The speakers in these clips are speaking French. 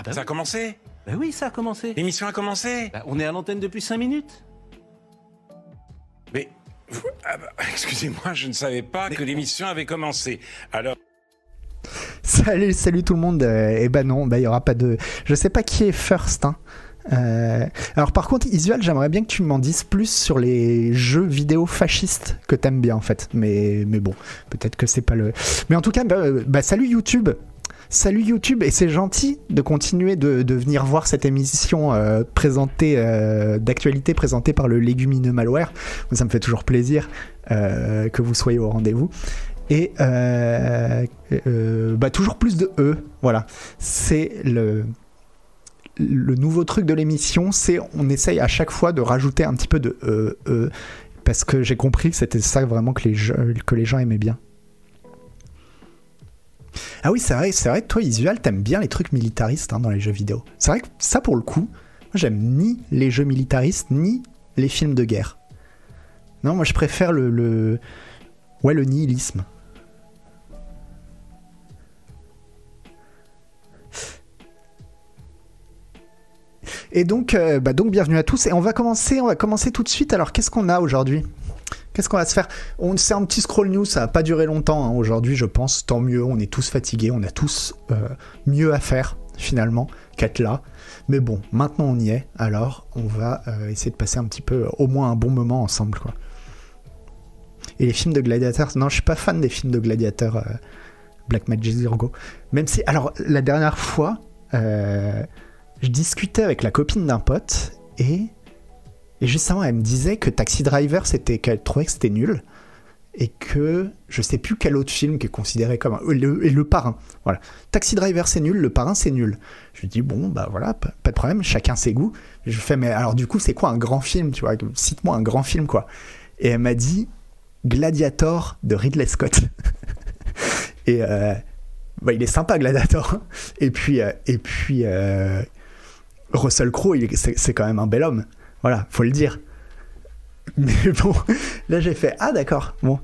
Ah bah Ça a commencé Bah oui, ça a commencé. L'émission a commencé Bah, on est à l'antenne depuis 5 minutes. Mais. ah bah, Excusez-moi, je ne savais pas que l'émission avait commencé. Alors. Salut, salut tout le monde. Euh, eh ben non, bah, il y aura pas de. Je sais pas qui est first. hein. Euh, Alors par contre, Isual, j'aimerais bien que tu m'en dises plus sur les jeux vidéo fascistes que t'aimes bien en fait. Mais, mais bon, peut-être que c'est pas le. Mais en tout cas, bah, euh, bah, salut YouTube. Salut YouTube et c'est gentil de continuer de, venir voir cette émission euh, présentée euh, d'actualité présentée par le légumineux malware. Ça me fait toujours plaisir euh, que vous soyez au rendez-vous. Et bah, toujours plus de E, voilà. C'est le, le nouveau truc de l'émission, c'est on essaye à chaque fois de rajouter un petit peu de E, E parce que j'ai compris que c'était ça vraiment que les, que les gens aimaient bien. Ah oui, c'est vrai, c'est vrai que toi, Isual, t'aimes bien les trucs militaristes hein, dans les jeux vidéo. C'est vrai que ça, pour le coup, j'aime ni les jeux militaristes, ni les films de guerre. Non, moi, je préfère le, le nihilisme. Et donc, euh, bah donc, bienvenue à tous. Et on va commencer, on va commencer tout de suite. Alors, qu'est-ce qu'on a aujourd'hui? Qu'est-ce qu'on va se faire On C'est un petit scroll news, ça va pas durer longtemps hein, aujourd'hui, je pense. Tant mieux, on est tous fatigués, on a tous euh, mieux à faire finalement qu'être là. Mais bon, maintenant on y est, alors on va euh, essayer de passer un petit peu, au moins un bon moment ensemble, quoi. Et les films de gladiateurs, non, je suis pas fan des films de gladiateurs euh, Black Magic Zirgo. Même si, alors, la dernière fois, je discutais avec la copine d'un pote et, et justement, elle me disait que Taxi Driver, c'était qu'elle trouvait que c'était nul et que je sais plus quel autre film qui est considéré comme le, et le parrain. Voilà, Taxi Driver c'est nul, le parrain c'est nul. Je lui dis bon bah voilà, pas, de problème, chacun ses goûts. Je fais mais alors du coup c'est quoi un grand film, tu vois? Cite-moi un grand film quoi. Et elle m'a dit Gladiator de Ridley Scott. et euh, bah, il est sympa Gladiator. hein. Et puis euh, et puis euh, Russell Crowe, c'est quand même un bel homme. Voilà, faut le dire. Mais bon, là j'ai fait ah d'accord, bon.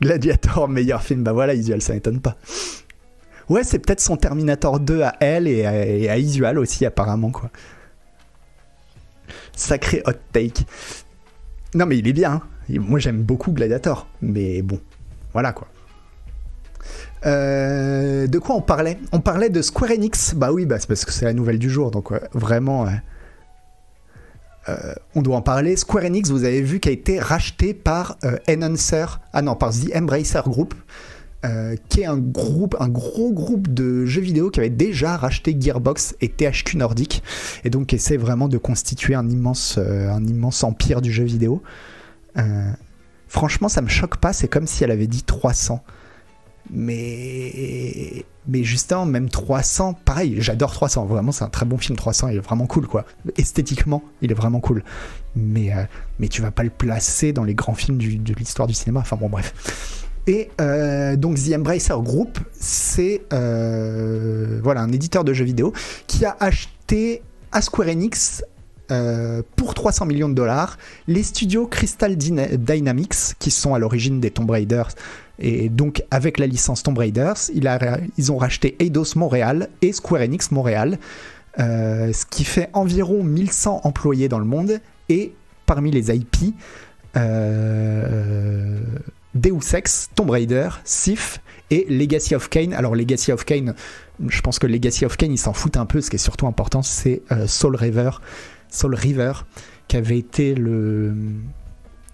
Gladiator, meilleur film, bah voilà, Isual, ça m'étonne pas. Ouais, c'est peut-être son Terminator 2 à elle et à, et Isual aussi, apparemment, quoi. Sacré hot take. Non, mais il est bien. hein. Moi, j'aime beaucoup Gladiator, mais bon, voilà quoi. Euh, de quoi on parlait? On parlait de Square Enix. Bah oui, bah c'est parce que c'est la nouvelle du jour, donc vraiment. Euh, on doit en parler. Square Enix, vous avez vu, qui a été racheté par euh, ah The Embracer Group, euh, qui est un groupe, gros groupe de jeux vidéo qui avait déjà racheté Gearbox et THQ Nordic, et donc essaie vraiment de constituer un immense, un immense empire du jeu vidéo. Franchement, ça me choque pas. C'est comme si elle avait dit 300. Mais, mais justement, même 300, pareil, j'adore 300. Vraiment, c'est un très bon film. 300, il est vraiment cool, quoi. Esthétiquement, il est vraiment cool. Mais, euh, mais tu vas pas le placer dans les grands films de l'histoire du cinéma. Enfin bon, bref. Et euh, donc The Embracer Group, c'est euh, voilà un éditeur de jeux vidéo qui a acheté à Square Enix pour 300 millions de dollars les studios Crystal Dyna- Dynamics qui sont à l'origine des Tomb Raiders et donc avec la licence Tomb Raiders ils ont racheté Eidos Montréal et Square Enix Montréal euh, ce qui fait environ 1100 employés dans le monde et parmi les IP euh, Deus Ex, Tomb Raider, Sif et Legacy of Kain. Alors Legacy of Kain, je pense que Legacy of Kain, ils s'en foutent un peu. Ce qui est surtout important, c'est euh, Soul River, Soul River, qui avait été le,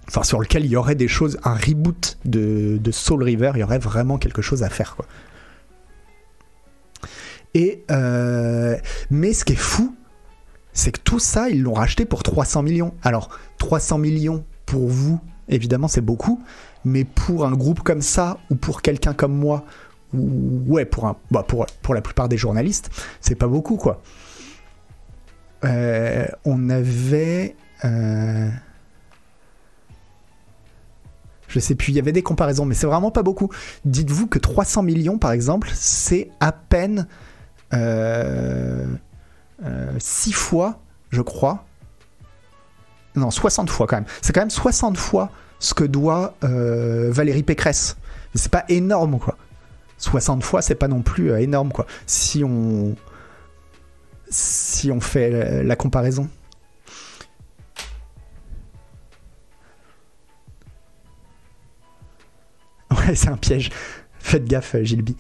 enfin sur lequel il y aurait des choses, un reboot de, de Soul River. Il y aurait vraiment quelque chose à faire, quoi. Et euh, mais ce qui est fou, c'est que tout ça, ils l'ont racheté pour 300 millions. Alors 300 millions pour vous, évidemment, c'est beaucoup mais pour un groupe comme ça ou pour quelqu'un comme moi ou ouais pour un bah pour pour la plupart des journalistes c'est pas beaucoup quoi Euh, on avait euh, je sais plus il y avait des comparaisons mais c'est vraiment pas beaucoup dites-vous que 300 millions par exemple c'est à peine 6 fois je crois non 60 fois quand même c'est quand même 60 fois ce que doit euh, Valérie Pécresse. C'est pas énorme, quoi. 60 fois, c'est pas non plus euh, énorme, quoi. Si on. si on fait euh, la comparaison. C'est un piège. Faites gaffe, euh, Gilby.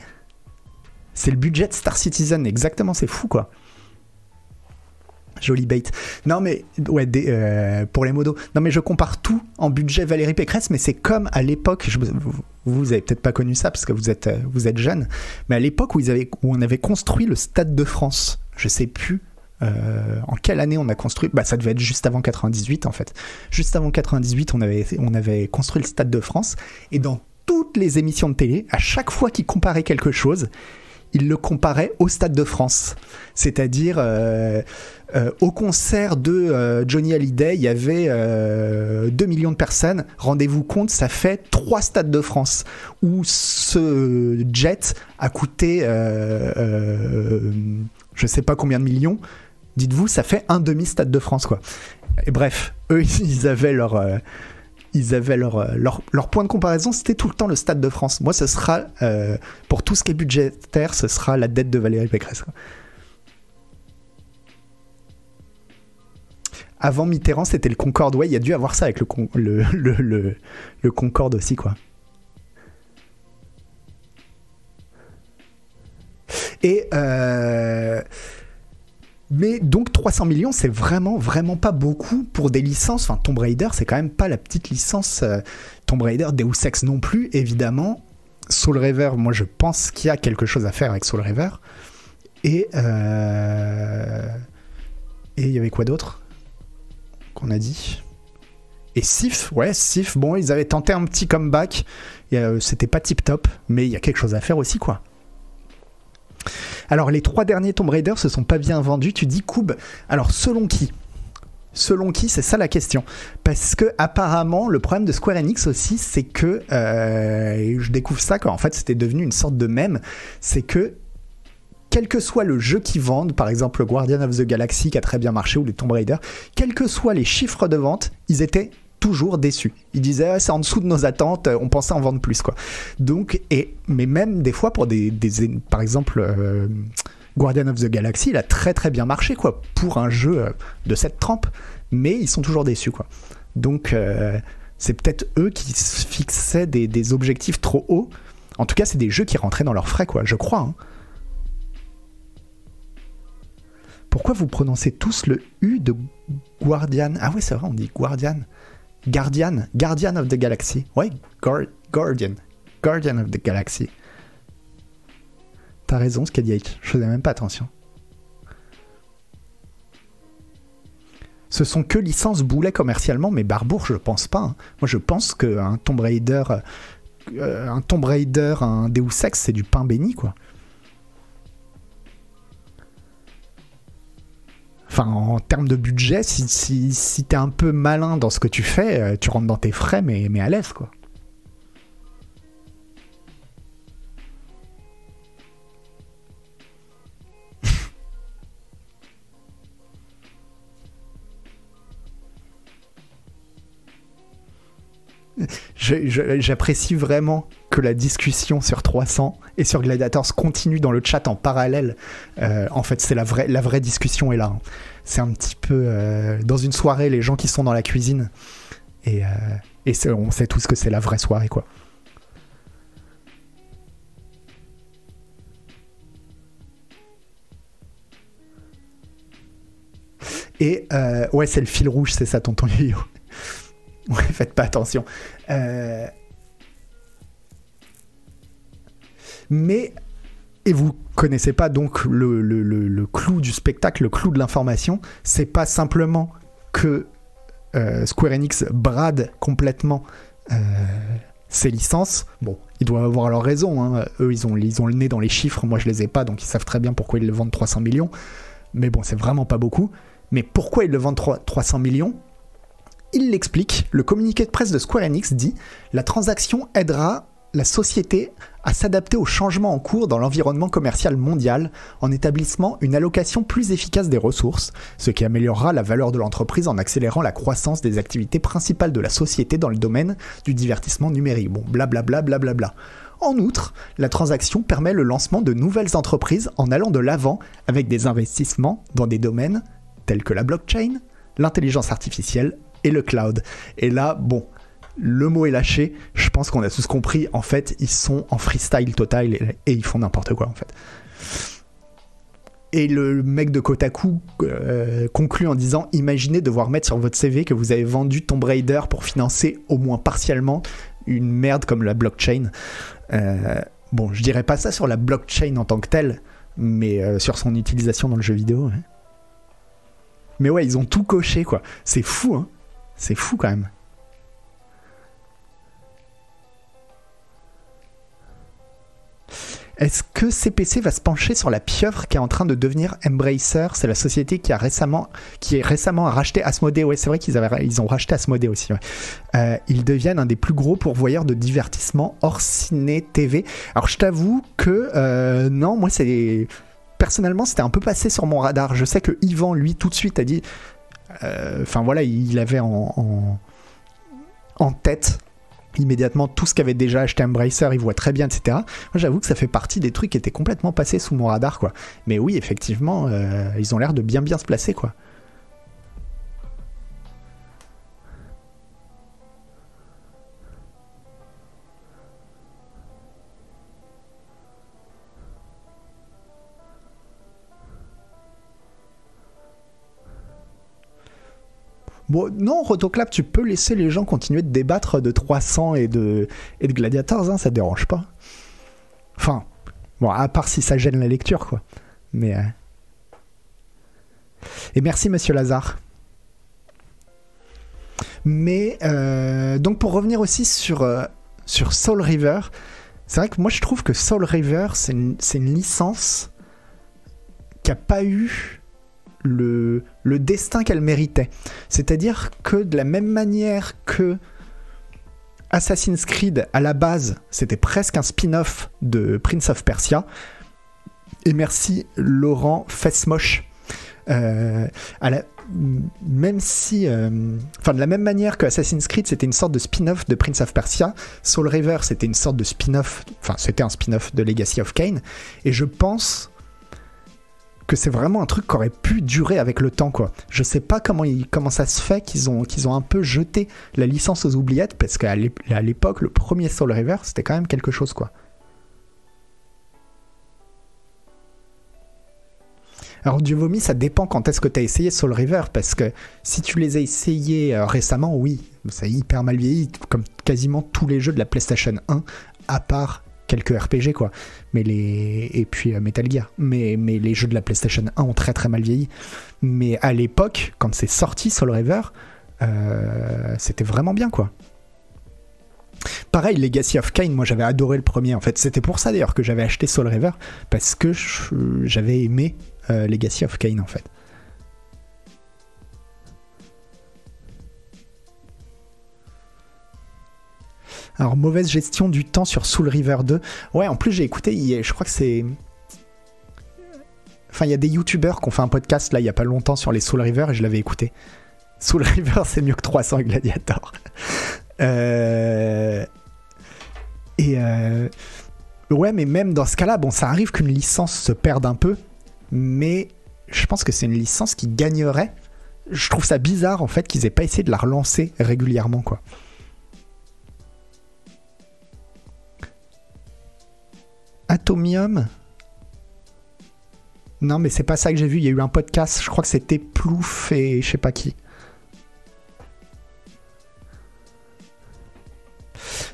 C'est le budget de Star Citizen, exactement, c'est fou quoi. Joli bait. Non mais euh, pour les modos. Non mais je compare tout en budget Valérie Pécresse, mais c'est comme à l'époque. Vous, vous avez peut-être pas connu ça parce que vous êtes euh, jeune, mais à l'époque où on avait construit le Stade de France. Je sais plus. en quelle année on a construit Bah ça devait être juste avant 98 en fait. Juste avant 98, on avait on avait construit le Stade de France et dans toutes les émissions de télé, à chaque fois qu'ils comparaient quelque chose, ils le comparaient au Stade de France. C'est-à-dire, euh, euh, au concert de euh, Johnny Hallyday, il y avait euh, 2 millions de personnes. Rendez-vous compte, ça fait 3 Stades de France. Où ce jet a coûté, je sais pas combien de millions. Dites-vous, ça fait un demi-Stade de France, quoi. Et bref, eux, ils avaient leur... ils avaient leur, euh, leur, leur point de comparaison, c'était tout le temps le Stade de France. Moi, ce sera, euh, pour tout ce qui est budgétaire, ce sera la dette de Valérie Pécresse. Avant Mitterrand, c'était le Concorde. Ouais, il y a dû avoir ça avec le, Con- le, le, le Concorde aussi, quoi. Et euh, mais donc 300 millions, c'est vraiment vraiment pas beaucoup pour des licences. Enfin, Tomb Raider, c'est quand même pas la petite licence euh, Tomb Raider, Deus Ex non plus, évidemment. Soul River, moi je pense qu'il y a quelque chose à faire avec Soul River. Et euh, et il y avait quoi d'autre qu'on a dit? Et Sif, ouais, Sif. Bon, ils avaient tenté un petit comeback. Euh, C'était pas tip top, mais il y a quelque chose à faire aussi, quoi. Alors, les trois derniers Tomb Raider se sont pas bien vendus. Tu dis Koub. Alors, selon qui? Selon qui? C'est ça la question. Parce que apparemment, le problème de Square Enix aussi, c'est que euh, je découvre ça en fait c'était devenu une sorte de mème. C'est que quel que soit le jeu qu'ils vendent, par exemple le Guardian of the Galaxy qui a très bien marché ou les Tomb Raider, quels que soient les chiffres de vente, ils étaient toujours déçus. Ils disaient Ah, c'est en dessous de nos attentes, on pensait en vendre plus quoi. Donc et mais même des fois pour des, par exemple euh, Guardian of the Galaxy, il a très très bien marché quoi pour un jeu euh, de cette trempe, mais ils sont toujours déçus quoi. Donc euh, c'est peut-être eux qui fixaient des, des objectifs trop hauts. En tout cas, c'est des jeux qui rentraient dans leurs frais quoi, je crois. hein. Pourquoi vous prononcez tous le U de Guardian? Ah oui, c'est vrai, on dit Guardian. Guardian, Guardian of the Galaxy. Ouais, Guar- Guardian. Guardian of the Galaxy. T'as raison, H. Je faisais même pas attention. Ce sont que licences boulet commercialement, mais Barbour, je pense pas. hein. Moi, je pense qu'un Tomb Raider, euh, un Tomb Raider, un Deus Ex, c'est du pain béni, quoi. Enfin, en termes de budget, si, si, si t'es un peu malin dans ce que tu fais, euh, tu rentres dans tes frais, mais, mais à l'aise, quoi. J'apprécie vraiment que la discussion sur 300 et sur Gladiators continue dans le chat en parallèle. Euh, en fait, c'est la vraie, la vraie discussion est là. hein. C'est un petit peu euh, dans une soirée, les gens qui sont dans la cuisine. Et, euh, et on sait tous que c'est la vraie soirée, quoi. Et ouais, c'est le fil rouge, c'est ça, tonton Yo. Ouais, faites pas attention. Euh, Mais, et vous connaissez pas donc le, le- le- clou du spectacle, le clou de l'information, c'est pas simplement que euh, Square Enix brade complètement euh, ses licences. Bon, ils doivent avoir leur raison, hein. eux ils ont, ils ont le nez dans les chiffres, moi je les ai pas, donc ils savent très bien pourquoi ils le vendent 300 millions. Mais bon, c'est vraiment pas beaucoup. Mais pourquoi ils le vendent 3- 300 millions? Il l'explique, le communiqué de presse de Square Enix dit La transaction aidera la société à s'adapter aux changements en cours dans l'environnement commercial mondial en établissant une allocation plus efficace des ressources, ce qui améliorera la valeur de l'entreprise en accélérant la croissance des activités principales de la société dans le domaine du divertissement numérique. Bon, blablabla, blablabla. En outre, la transaction permet le lancement de nouvelles entreprises en allant de l'avant avec des investissements dans des domaines tels que la blockchain, l'intelligence artificielle et le cloud. Et là, bon, le mot est lâché, je pense qu'on a tous compris, en fait, ils sont en freestyle total et, ils font n'importe quoi en fait. Et le mec de Kotaku euh, conclut en disant Imaginez devoir mettre sur votre CV que vous avez vendu Tomb Raider pour financer au moins partiellement une merde comme la blockchain. Euh, bon, je dirais pas ça sur la blockchain en tant que telle, mais euh, sur son utilisation dans le jeu vidéo. ouais. Mais ouais, ils ont tout coché quoi. C'est fou, hein. C'est fou quand même. Est-ce que CPC va se pencher sur la pieuvre qui est en train de devenir Embracer? C'est la société qui a récemment, qui est récemment racheté Asmodee. C'est vrai qu'ils ils ont racheté Asmodee aussi. Euh, ils deviennent un des plus gros pourvoyeurs de divertissement hors ciné TV. Alors je t'avoue que euh, non, moi c'est personnellement c'était un peu passé sur mon radar. Je sais que Yvan lui tout de suite a dit, enfin voilà, il avait en tête immédiatement tout ce qu'avait déjà acheté Embracer, il voit très bien, etc. Moi, j'avoue que ça fait partie des trucs qui étaient complètement passés sous mon radar, quoi. Mais oui, effectivement, euh, ils ont l'air de bien bien se placer, quoi. Non, Rotoclap, tu peux laisser les gens continuer de débattre de 300 et de, et de Gladiators, hein, ça te dérange pas. Enfin, bon, à part si ça gêne la lecture, quoi. Mais. euh, Et merci, monsieur Lazare. Mais, euh, donc, pour revenir aussi sur, euh, sur Soul River, c'est vrai que moi, je trouve que Soul River, c'est une, une licence qui a pas eu le, destin qu'elle méritait. C'est-à-dire que de la même manière que Assassin's Creed, à la base, c'était presque un spin-off de Prince of Persia. Et merci Laurent Fesmoche. Euh, à la- même si, euh, enfin de la même manière que Assassin's Creed, c'était une sorte de spin-off de Prince of Persia, Soul River, c'était une sorte de spin-off, enfin c'était un spin-off de Legacy of Kain. Et je pense que c'est vraiment un truc qui aurait pu durer avec le temps quoi. Je sais pas comment comment ça se fait qu'ils ont ont un peu jeté la licence aux oubliettes parce qu'à l'époque le premier Soul River c'était quand même quelque chose quoi. Alors Dieu vomi, ça dépend quand est-ce que tu as essayé Soul River parce que si tu les as essayés euh, récemment, oui, ça hyper mal vieilli comme quasiment tous les jeux de la PlayStation 1 à part quelques RPG quoi. Mais les et puis euh, Metal Gear. Mais les jeux de la PlayStation 1 ont très très mal vieilli. Mais à l'époque, quand c'est sorti Soul River, euh, c'était vraiment bien quoi. Pareil, Legacy of Kain, moi j'avais adoré le premier en fait. C'était pour ça d'ailleurs que j'avais acheté Soul River parce que j'avais aimé euh, Legacy of Kain en fait. Alors, mauvaise gestion du temps sur Soul River 2. Ouais, en plus, j'ai écouté, je crois que c'est. Enfin, il y a des youtubeurs qui ont fait un podcast là il y a pas longtemps sur les Soul River et je l'avais écouté. Soul River, c'est mieux que 300 et Gladiator. Euh, Et. euh, Ouais, mais même dans ce cas-là, bon, ça arrive qu'une licence se perde un peu, mais je pense que c'est une licence qui gagnerait. Je trouve ça bizarre en fait qu'ils aient pas essayé de la relancer régulièrement, quoi. Atomium Non, mais c'est pas ça que j'ai vu. Il y a eu un podcast, je crois que c'était Plouf et je sais pas qui.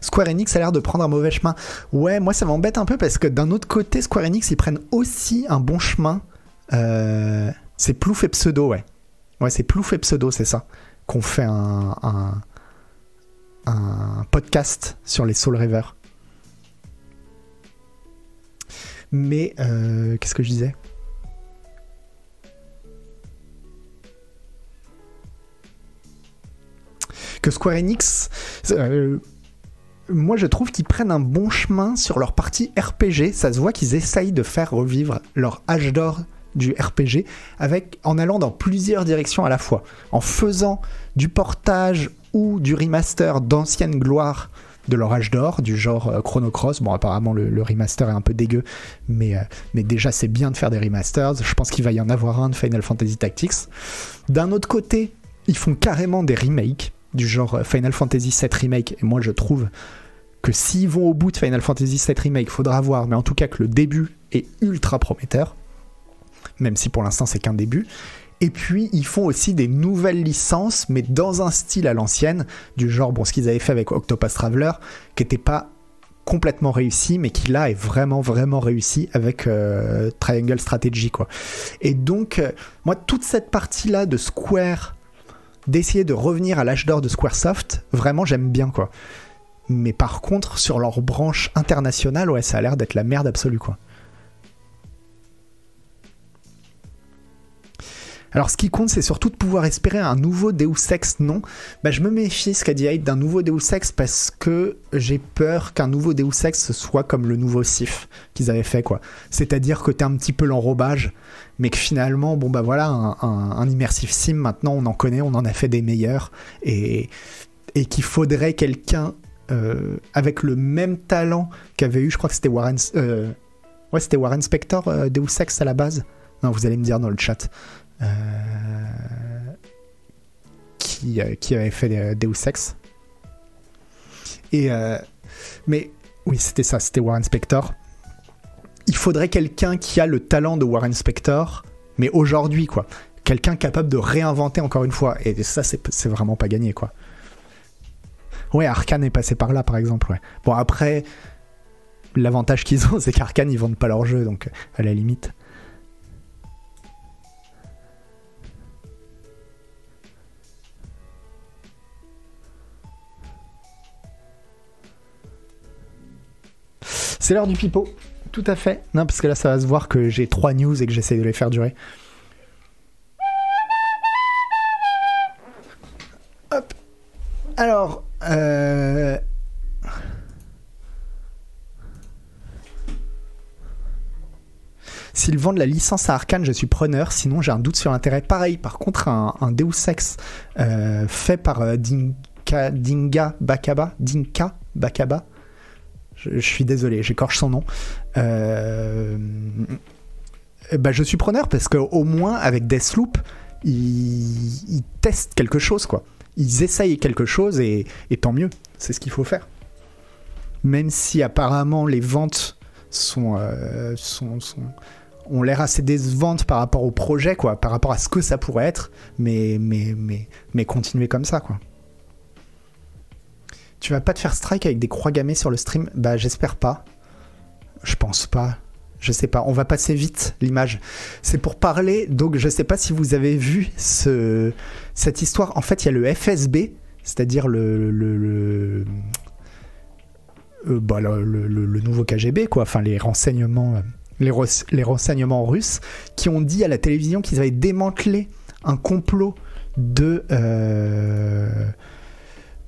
Square Enix a l'air de prendre un mauvais chemin. Ouais, moi ça m'embête un peu parce que d'un autre côté, Square Enix ils prennent aussi un bon chemin. Euh, c'est Plouf et Pseudo, ouais. Ouais, c'est Plouf et Pseudo, c'est ça. Qu'on fait un, un, un podcast sur les Soul River. Mais euh, qu'est-ce que je disais? Que Square Enix, euh, moi je trouve qu'ils prennent un bon chemin sur leur partie RPG. Ça se voit qu'ils essayent de faire revivre leur âge d'or du RPG avec en allant dans plusieurs directions à la fois, en faisant du portage ou du remaster d'anciennes gloires de leur âge d'or, du genre euh, Chrono Cross. Bon, apparemment, le, remaster est un peu dégueu, mais, euh, mais déjà, c'est bien de faire des remasters. Je pense qu'il va y en avoir un de Final Fantasy Tactics. D'un autre côté, ils font carrément des remakes, du genre euh, Final Fantasy VII Remake, et moi, je trouve que s'ils vont au bout de Final Fantasy VII Remake, faudra voir, mais en tout cas que le début est ultra prometteur, même si pour l'instant c'est qu'un début. Et puis ils font aussi des nouvelles licences, mais dans un style à l'ancienne, du genre bon ce qu'ils avaient fait avec Octopus Traveler, qui n'était pas complètement réussi, mais qui là est vraiment vraiment réussi avec euh, Triangle Strategy quoi. Et donc euh, moi toute cette partie là de Square, d'essayer de revenir à l'âge d'or de Squaresoft, vraiment j'aime bien quoi. Mais par contre, sur leur branche internationale, ouais, ça a l'air d'être la merde absolue, quoi. Alors, ce qui compte, c'est surtout de pouvoir espérer un nouveau Deus Ex, non? Bah, Je me méfie, ce qu'a dit Hyde, d'un nouveau Deus Ex parce que j'ai peur qu'un nouveau Deus Ex soit comme le nouveau Sif qu'ils avaient fait, quoi. C'est-à-dire que t'es un petit peu l'enrobage, mais que finalement, bon, bah voilà, un, immersive sim, maintenant, on en connaît, on en a fait des meilleurs, et, et qu'il faudrait quelqu'un euh, avec le même talent qu'avait eu, je crois que c'était Warren, euh, ouais, c'était Warren Spector, euh, Deus Ex à la base? Non, vous allez me dire dans le chat. Euh, qui, euh, qui avait fait Deus Ex. Et euh, mais oui, c'était ça, c'était Warren Spector. Il faudrait quelqu'un qui a le talent de Warren Spector, mais aujourd'hui, quoi. Quelqu'un capable de réinventer encore une fois. Et ça, c'est vraiment pas gagné, quoi. Ouais, Arkane est passé par là, par exemple. Bon, après, l'avantage qu'ils ont, c'est qu'Arkane, ils vendent pas leur jeu, donc à la limite. C'est l'heure du pipeau. Tout à fait. Non, parce que là, ça va se voir que j'ai trois news et que j'essaie de les faire durer. Hop. Alors, euh... S'ils vendent la licence à Arkane, je suis preneur. Sinon, j'ai un doute sur l'intérêt. Pareil, par contre, un, un Deus Ex euh, fait par euh, Dinga Bakaba, Dinka Bakaba. Je, suis désolé, j'écorche son nom. Euh, bah, je suis preneur parce qu'au moins, avec Deathloop, ils, testent quelque chose, quoi ils essayent quelque chose et, tant mieux, c'est ce qu'il faut faire. Même si apparemment les ventes euh, sont ont l'air assez décevantes par rapport au projet, quoi, par rapport à ce que ça pourrait être, mais, mais, mais, mais continuer comme ça, quoi. Tu vas pas te faire strike avec des croix gammées sur le stream Bah j'espère pas. Je pense pas je sais pas, on va passer vite l'image. C'est pour parler, donc je sais pas si vous avez vu ce, cette histoire. En fait, il y a le FSB, c'est-à-dire le, le, le, euh, bah, le, le, nouveau KGB, quoi, enfin les renseignements, les, les renseignements russes, qui ont dit à la télévision qu'ils avaient démantelé un complot de, euh,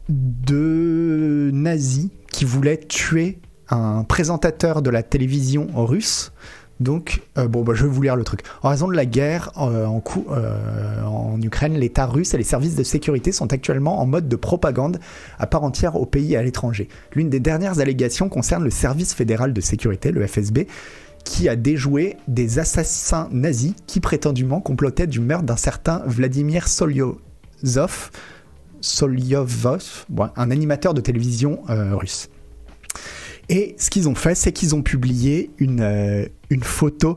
de nazis qui voulaient tuer un présentateur de la télévision russe. Donc, euh, bon, bah, je vais vous lire le truc. En raison de la guerre euh, en, euh, en Ukraine, l'État russe et les services de sécurité sont actuellement en mode de propagande à part entière au pays et à l'étranger. L'une des dernières allégations concerne le service fédéral de sécurité, le FSB, qui a déjoué des assassins nazis qui prétendument complotaient du meurtre d'un certain Vladimir Solyozov, Solyovov, un animateur de télévision russe. Et ce qu'ils ont fait, c'est qu'ils ont publié une, euh, une photo.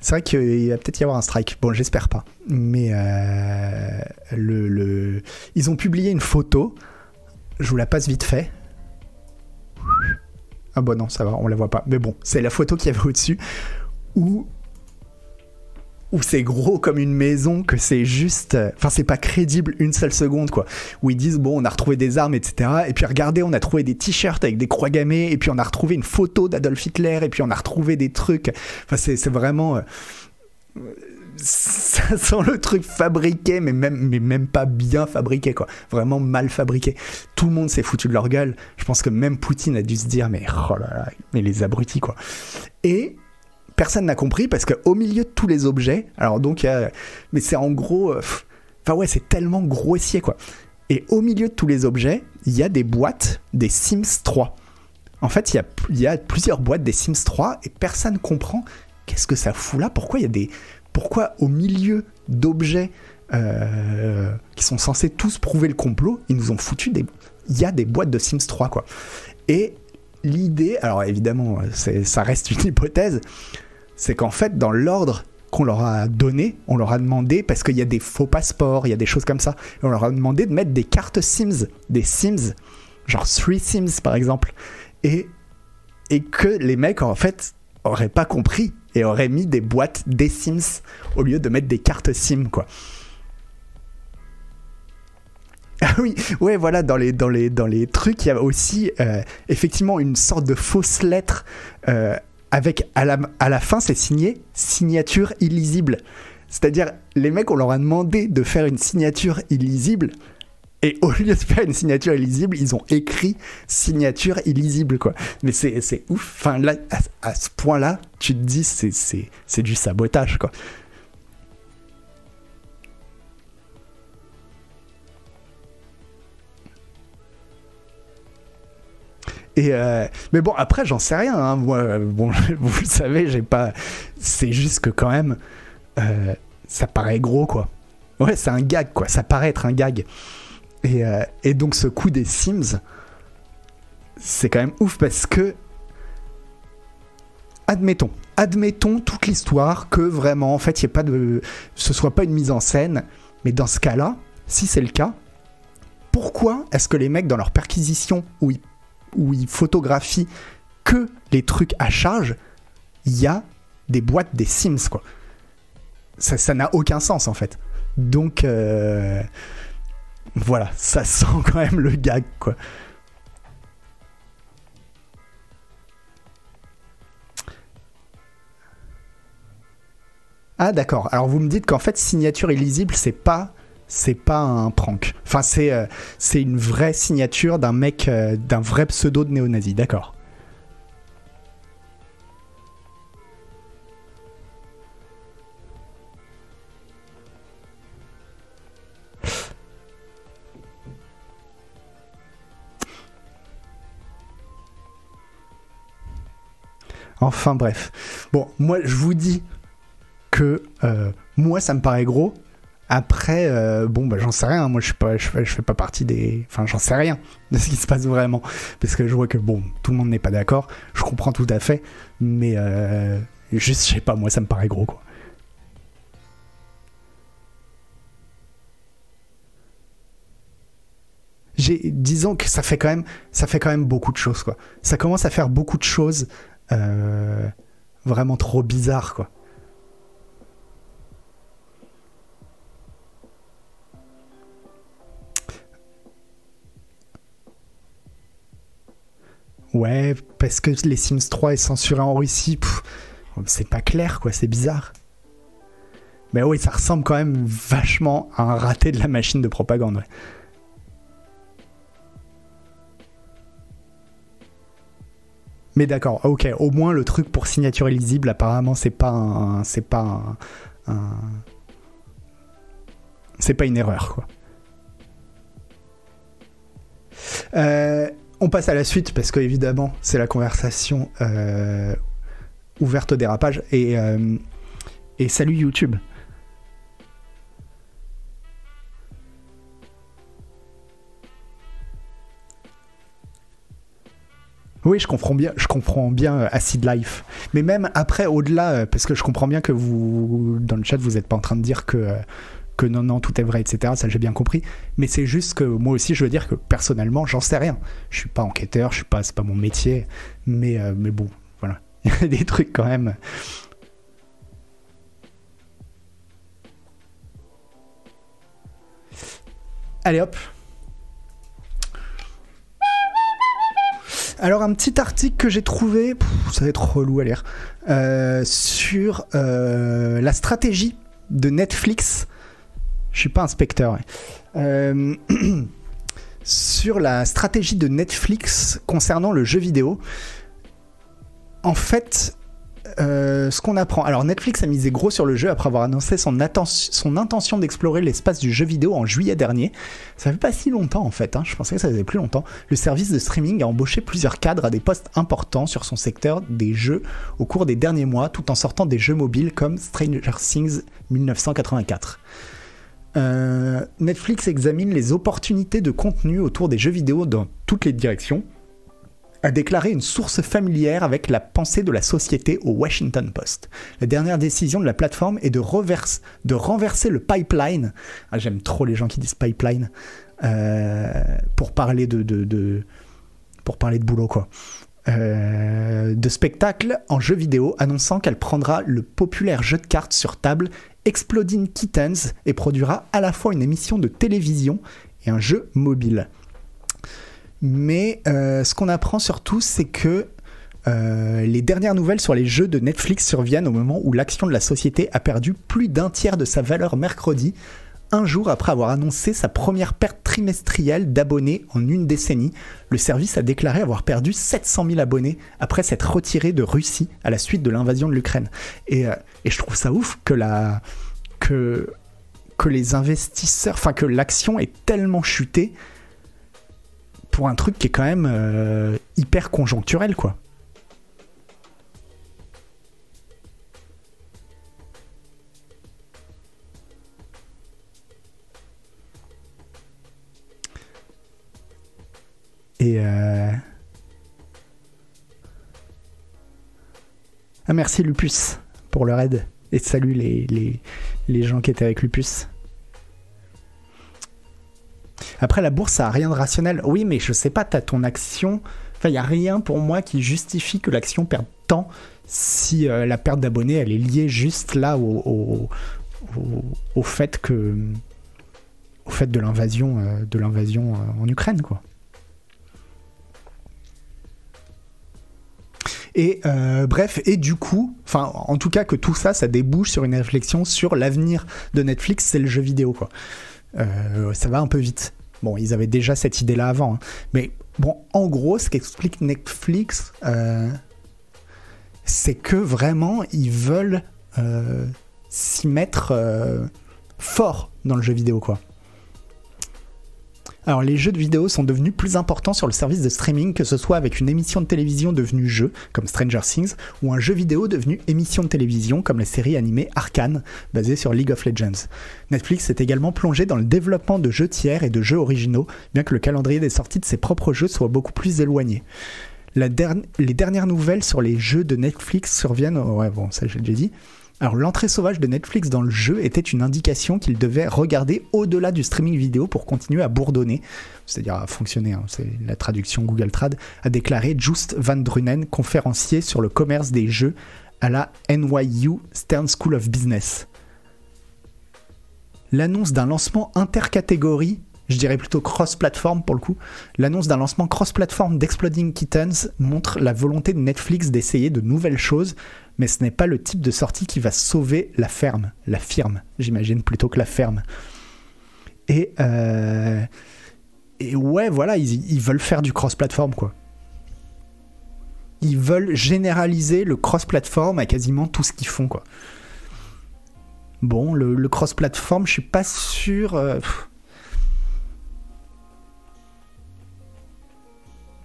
C'est vrai qu'il va peut-être y avoir un strike. Bon, j'espère pas. Mais euh, ils ont publié une photo. Je vous la passe vite fait. Ah bon, non, ça va, on la voit pas. Mais bon, c'est la photo qu'il y avait au-dessus. Où où c'est gros comme une maison, que c'est juste. Enfin, c'est pas crédible une seule seconde, quoi. Où ils disent, bon, on a retrouvé des armes, etc. Et puis regardez, on a trouvé des t-shirts avec des croix gammées, et puis on a retrouvé une photo d'Adolf Hitler, et puis on a retrouvé des trucs. Enfin, c'est vraiment. Euh, ça sent le truc fabriqué, mais même, mais même pas bien fabriqué, quoi. Vraiment mal fabriqué. Tout le monde s'est foutu de leur gueule. Je pense que même Poutine a dû se dire, mais oh là là, mais les abrutis, quoi. Et personne n'a compris parce qu'au milieu de tous les objets, alors donc, euh, mais c'est en gros, enfin euh, ouais, c'est tellement grossier quoi. Et au milieu de tous les objets, il y a des boîtes des Sims 3. En fait, il y a, plusieurs boîtes des Sims 3 et personne comprend qu'est-ce que ça fout là. Pourquoi il y a des, pourquoi au milieu d'objets euh, qui sont censés tous prouver le complot, ils nous ont foutu des, il y a des boîtes de Sims 3 quoi. Et l'idée, alors évidemment, c'est- ça reste une hypothèse, c'est qu'en fait, dans l'ordre qu'on leur a donné, on leur a demandé, parce qu'il y a des faux passeports, il y a des choses comme ça, on leur a demandé de mettre des cartes Sims, des Sims, genre 3 Sims par exemple, et, et que les mecs en fait auraient pas compris et auraient mis des boîtes des Sims au lieu de mettre des cartes Sim quoi. Ah oui, ouais, voilà, dans les, dans les, dans les trucs, il y a aussi euh, effectivement une sorte de fausse lettre euh, avec à la, à la fin, c'est signé signature illisible. C'est-à-dire, les mecs, on leur a demandé de faire une signature illisible. Et au lieu de faire une signature illisible, ils ont écrit signature illisible, quoi. Mais c'est ouf. Enfin, là, à, à ce point-là, tu te dis, c'est du sabotage, quoi. Euh, mais bon, après, j'en sais rien. hein. Moi, bon, vous le savez, j'ai pas. C'est juste que quand même, euh, ça paraît gros, quoi. Ouais, c'est un gag, quoi. Ça paraît être un gag. Et, euh, et donc, ce coup des Sims, c'est quand même ouf parce que. Admettons, admettons toute l'histoire que vraiment, en fait, y ait pas de, ce soit pas une mise en scène. Mais dans ce cas-là, si c'est le cas, pourquoi est-ce que les mecs dans leur perquisition où ils où ils photographient que les trucs à charge, il y a des boîtes des Sims, quoi. Ça ça n'a aucun sens, en fait. Donc, euh, voilà, ça sent quand même le gag, quoi. Ah d'accord. Alors vous me dites qu'en fait signature illisible c'est pas c'est pas un prank. Enfin c'est euh, c'est une vraie signature d'un mec euh, d'un vrai pseudo de néo-nazi. D'accord. Enfin bref. Bon, moi je vous dis que euh, moi ça me paraît gros. Après, euh, bon, bah, j'en sais rien. Moi, je suis pas, je fais, pas partie des. Enfin, j'en sais rien de ce qui se passe vraiment, parce que je vois que bon, tout le monde n'est pas d'accord. Je comprends tout à fait, mais euh, juste, je sais pas. Moi, ça me paraît gros, quoi. Disons que ça fait quand même, ça fait quand même beaucoup de choses, quoi. Ça commence à faire beaucoup de choses euh, vraiment trop bizarres, quoi. Ouais, parce que les Sims 3 est censuré en Russie. C'est pas clair, quoi, c'est bizarre. Mais oui, ça ressemble quand même vachement à un raté de la machine de propagande. Mais d'accord, ok, au moins le truc pour signature illisible, apparemment, c'est pas un. C'est pas un. un- C'est pas une erreur, quoi. Euh, on passe à la suite parce que évidemment c'est la conversation euh, ouverte au dérapage et, euh, et salut YouTube. Oui, je comprends bien, je comprends bien euh, Acid Life. Mais même après, au-delà, parce que je comprends bien que vous, dans le chat, vous n'êtes pas en train de dire que, que non, non, tout est vrai, etc. Ça, j'ai bien compris. Mais c'est juste que moi aussi, je veux dire que personnellement, j'en sais rien. Je suis pas enquêteur, je suis pas, c'est pas mon métier. Mais, euh, mais bon, voilà. Il y a des trucs quand même. Allez hop. Alors un petit article que j'ai trouvé, ça va être relou à lire, euh, sur euh, la stratégie de Netflix. Je suis pas inspecteur. Euh, sur la stratégie de Netflix concernant le jeu vidéo. En fait, euh, ce qu'on apprend. Alors Netflix a misé gros sur le jeu après avoir annoncé son, son intention d'explorer l'espace du jeu vidéo en juillet dernier. Ça fait pas si longtemps en fait, hein. je pensais que ça faisait plus longtemps. Le service de streaming a embauché plusieurs cadres à des postes importants sur son secteur des jeux au cours des derniers mois, tout en sortant des jeux mobiles comme Stranger Things 1984. Euh, Netflix examine les opportunités de contenu autour des jeux vidéo dans toutes les directions a déclaré une source familière avec la pensée de la société au Washington Post. La dernière décision de la plateforme est de, renverser le pipeline. Ah, J'aime trop les gens qui disent pipeline euh, pour parler de, de, pour parler de boulot quoi. Euh, de spectacle en jeu vidéo, annonçant qu'elle prendra le populaire jeu de cartes sur table Exploding Kittens et produira à la fois une émission de télévision et un jeu mobile. Mais euh, ce qu'on apprend surtout, c'est que euh, les dernières nouvelles sur les jeux de Netflix surviennent au moment où l'action de la société a perdu plus d'un tiers de sa valeur mercredi, un jour après avoir annoncé sa première perte trimestrielle d'abonnés en une décennie. Le service a déclaré avoir perdu 700 000 abonnés après s'être retiré de Russie à la suite de l'invasion de l'Ukraine. Et, euh, et, je trouve ça ouf que la que les investisseurs, enfin que l'action est tellement chutée pour un truc qui est quand même euh, hyper conjoncturel, quoi. Et euh... Ah merci Lupus pour le raid. Et salut les, les, les gens qui étaient avec Lupus. Après, la bourse, ça a rien de rationnel. Oui, mais je sais pas, t'as ton action. Enfin, il n'y a rien pour moi qui justifie que l'action perde tant si euh, la perte d'abonnés, elle est liée juste là au, au, fait que. au fait de l'invasion euh, de l'invasion euh, en Ukraine, quoi. Et bref, et du coup, enfin, en tout cas que tout ça, ça débouche sur une réflexion sur l'avenir de Netflix, c'est le jeu vidéo, quoi. ça va un peu vite. Bon, ils avaient déjà cette idée-là avant. Hein. Mais bon, en gros, ce qu'explique Netflix, euh, c'est que vraiment, ils veulent euh, s'y mettre euh, fort dans le jeu vidéo, quoi. Alors les jeux de vidéo sont devenus plus importants sur le service de streaming, que ce soit avec une émission de télévision devenue jeu, comme Stranger Things, ou un jeu vidéo devenu émission de télévision, comme la série animée Arkane, basée sur League of Legends. Netflix s'est également plongé dans le développement de jeux tiers et de jeux originaux, bien que le calendrier des sorties de ses propres jeux soit beaucoup plus éloigné. les dernières nouvelles sur les jeux de Netflix surviennent... Ouais bon, ça j'ai déjà dit alors l'entrée sauvage de Netflix dans le jeu était une indication qu'il devait regarder au-delà du streaming vidéo pour continuer à bourdonner, c'est-à-dire à fonctionner, hein, c'est la traduction Google Trad, a déclaré Just Van Drunen, conférencier sur le commerce des jeux à la NYU Stern School of Business. L'annonce d'un lancement intercatégorie je dirais plutôt cross-platform pour le coup. L'annonce d'un lancement cross-platform d'Exploding Kittens montre la volonté de Netflix d'essayer de nouvelles choses, mais ce n'est pas le type de sortie qui va sauver la ferme, la firme, j'imagine, plutôt que la ferme. Et, euh, ouais, voilà, ils, ils veulent faire du cross-platform, quoi. Ils veulent généraliser le cross-platform à quasiment tout ce qu'ils font, quoi. Bon, le, cross-platform, je suis pas sûr. Euh,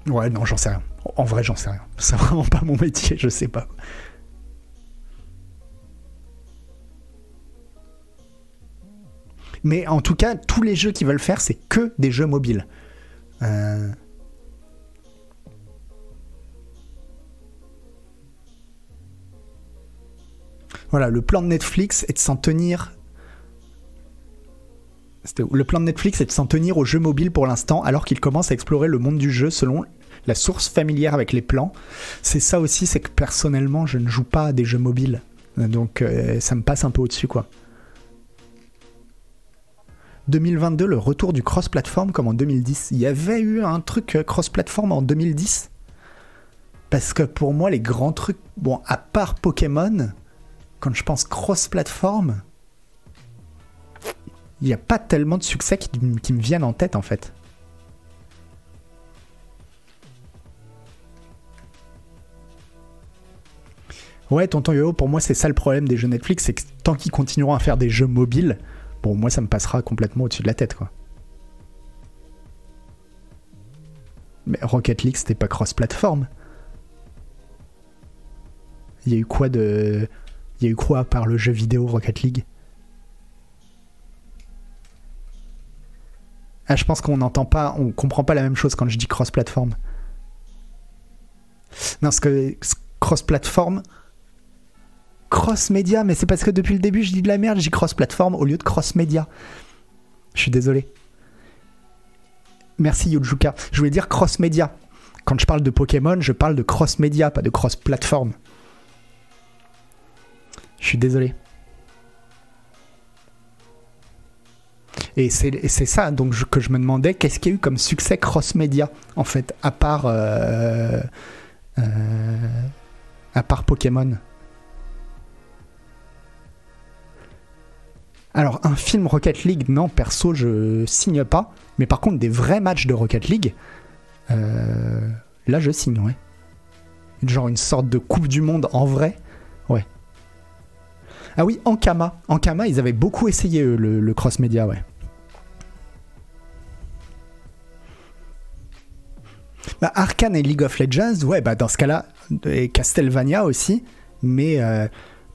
Ouais, non, j'en sais rien. En vrai, j'en sais rien. C'est vraiment pas mon métier, je sais pas. Mais en tout cas, tous les jeux qu'ils veulent faire, c'est que des jeux mobiles. Euh. Voilà, le plan de Netflix est de s'en tenir le plan de Netflix est de s'en tenir aux jeux mobiles pour l'instant, alors qu'il commence à explorer le monde du jeu selon la source familière avec les plans. C'est ça aussi, c'est que personnellement, je ne joue pas à des jeux mobiles. Donc euh, ça me passe un peu au-dessus, quoi. 2022, le retour du cross-platform comme en 2010. Il y avait eu un truc euh, cross-platform en 2010 Parce que pour moi, les grands trucs, bon, à part Pokémon, quand je pense cross-platform, il n'y a pas tellement de succès qui, qui, me viennent en tête en fait. Ouais, tonton Yo, pour moi, c'est ça le problème des jeux Netflix, c'est que tant qu'ils continueront à faire des jeux mobiles, bon, moi, ça me passera complètement au-dessus de la tête, quoi. Mais Rocket League, c'était pas cross-platform. Il y a eu quoi de. Il y a eu quoi par le jeu vidéo Rocket League? Ah, je pense qu'on n'entend pas, on comprend pas la même chose quand je dis cross-platform. Non, parce que cross-platform, cross-média, mais c'est parce que depuis le début je dis de la merde, j'ai cross-platform au lieu de cross-média. Je suis désolé. Merci Yujuka. Je voulais dire cross-média. Quand je parle de Pokémon, je parle de cross-média, pas de cross-platform. Je suis désolé. Et c'est ça donc que je me demandais, qu'est-ce qu'il y a eu comme succès cross-média, en fait, à part, euh, euh, à part Pokémon? Alors, un film Rocket League, non, perso, je signe pas. Mais par contre, des vrais matchs de Rocket League, euh, là, je signe, ouais. Genre une sorte de Coupe du Monde en vrai, ouais. Ah oui, Ankama. Ankama, ils avaient beaucoup essayé, le, le cross-média, ouais. Bah, Arkane et League of Legends, ouais, bah dans ce cas-là, et Castlevania aussi, mais euh,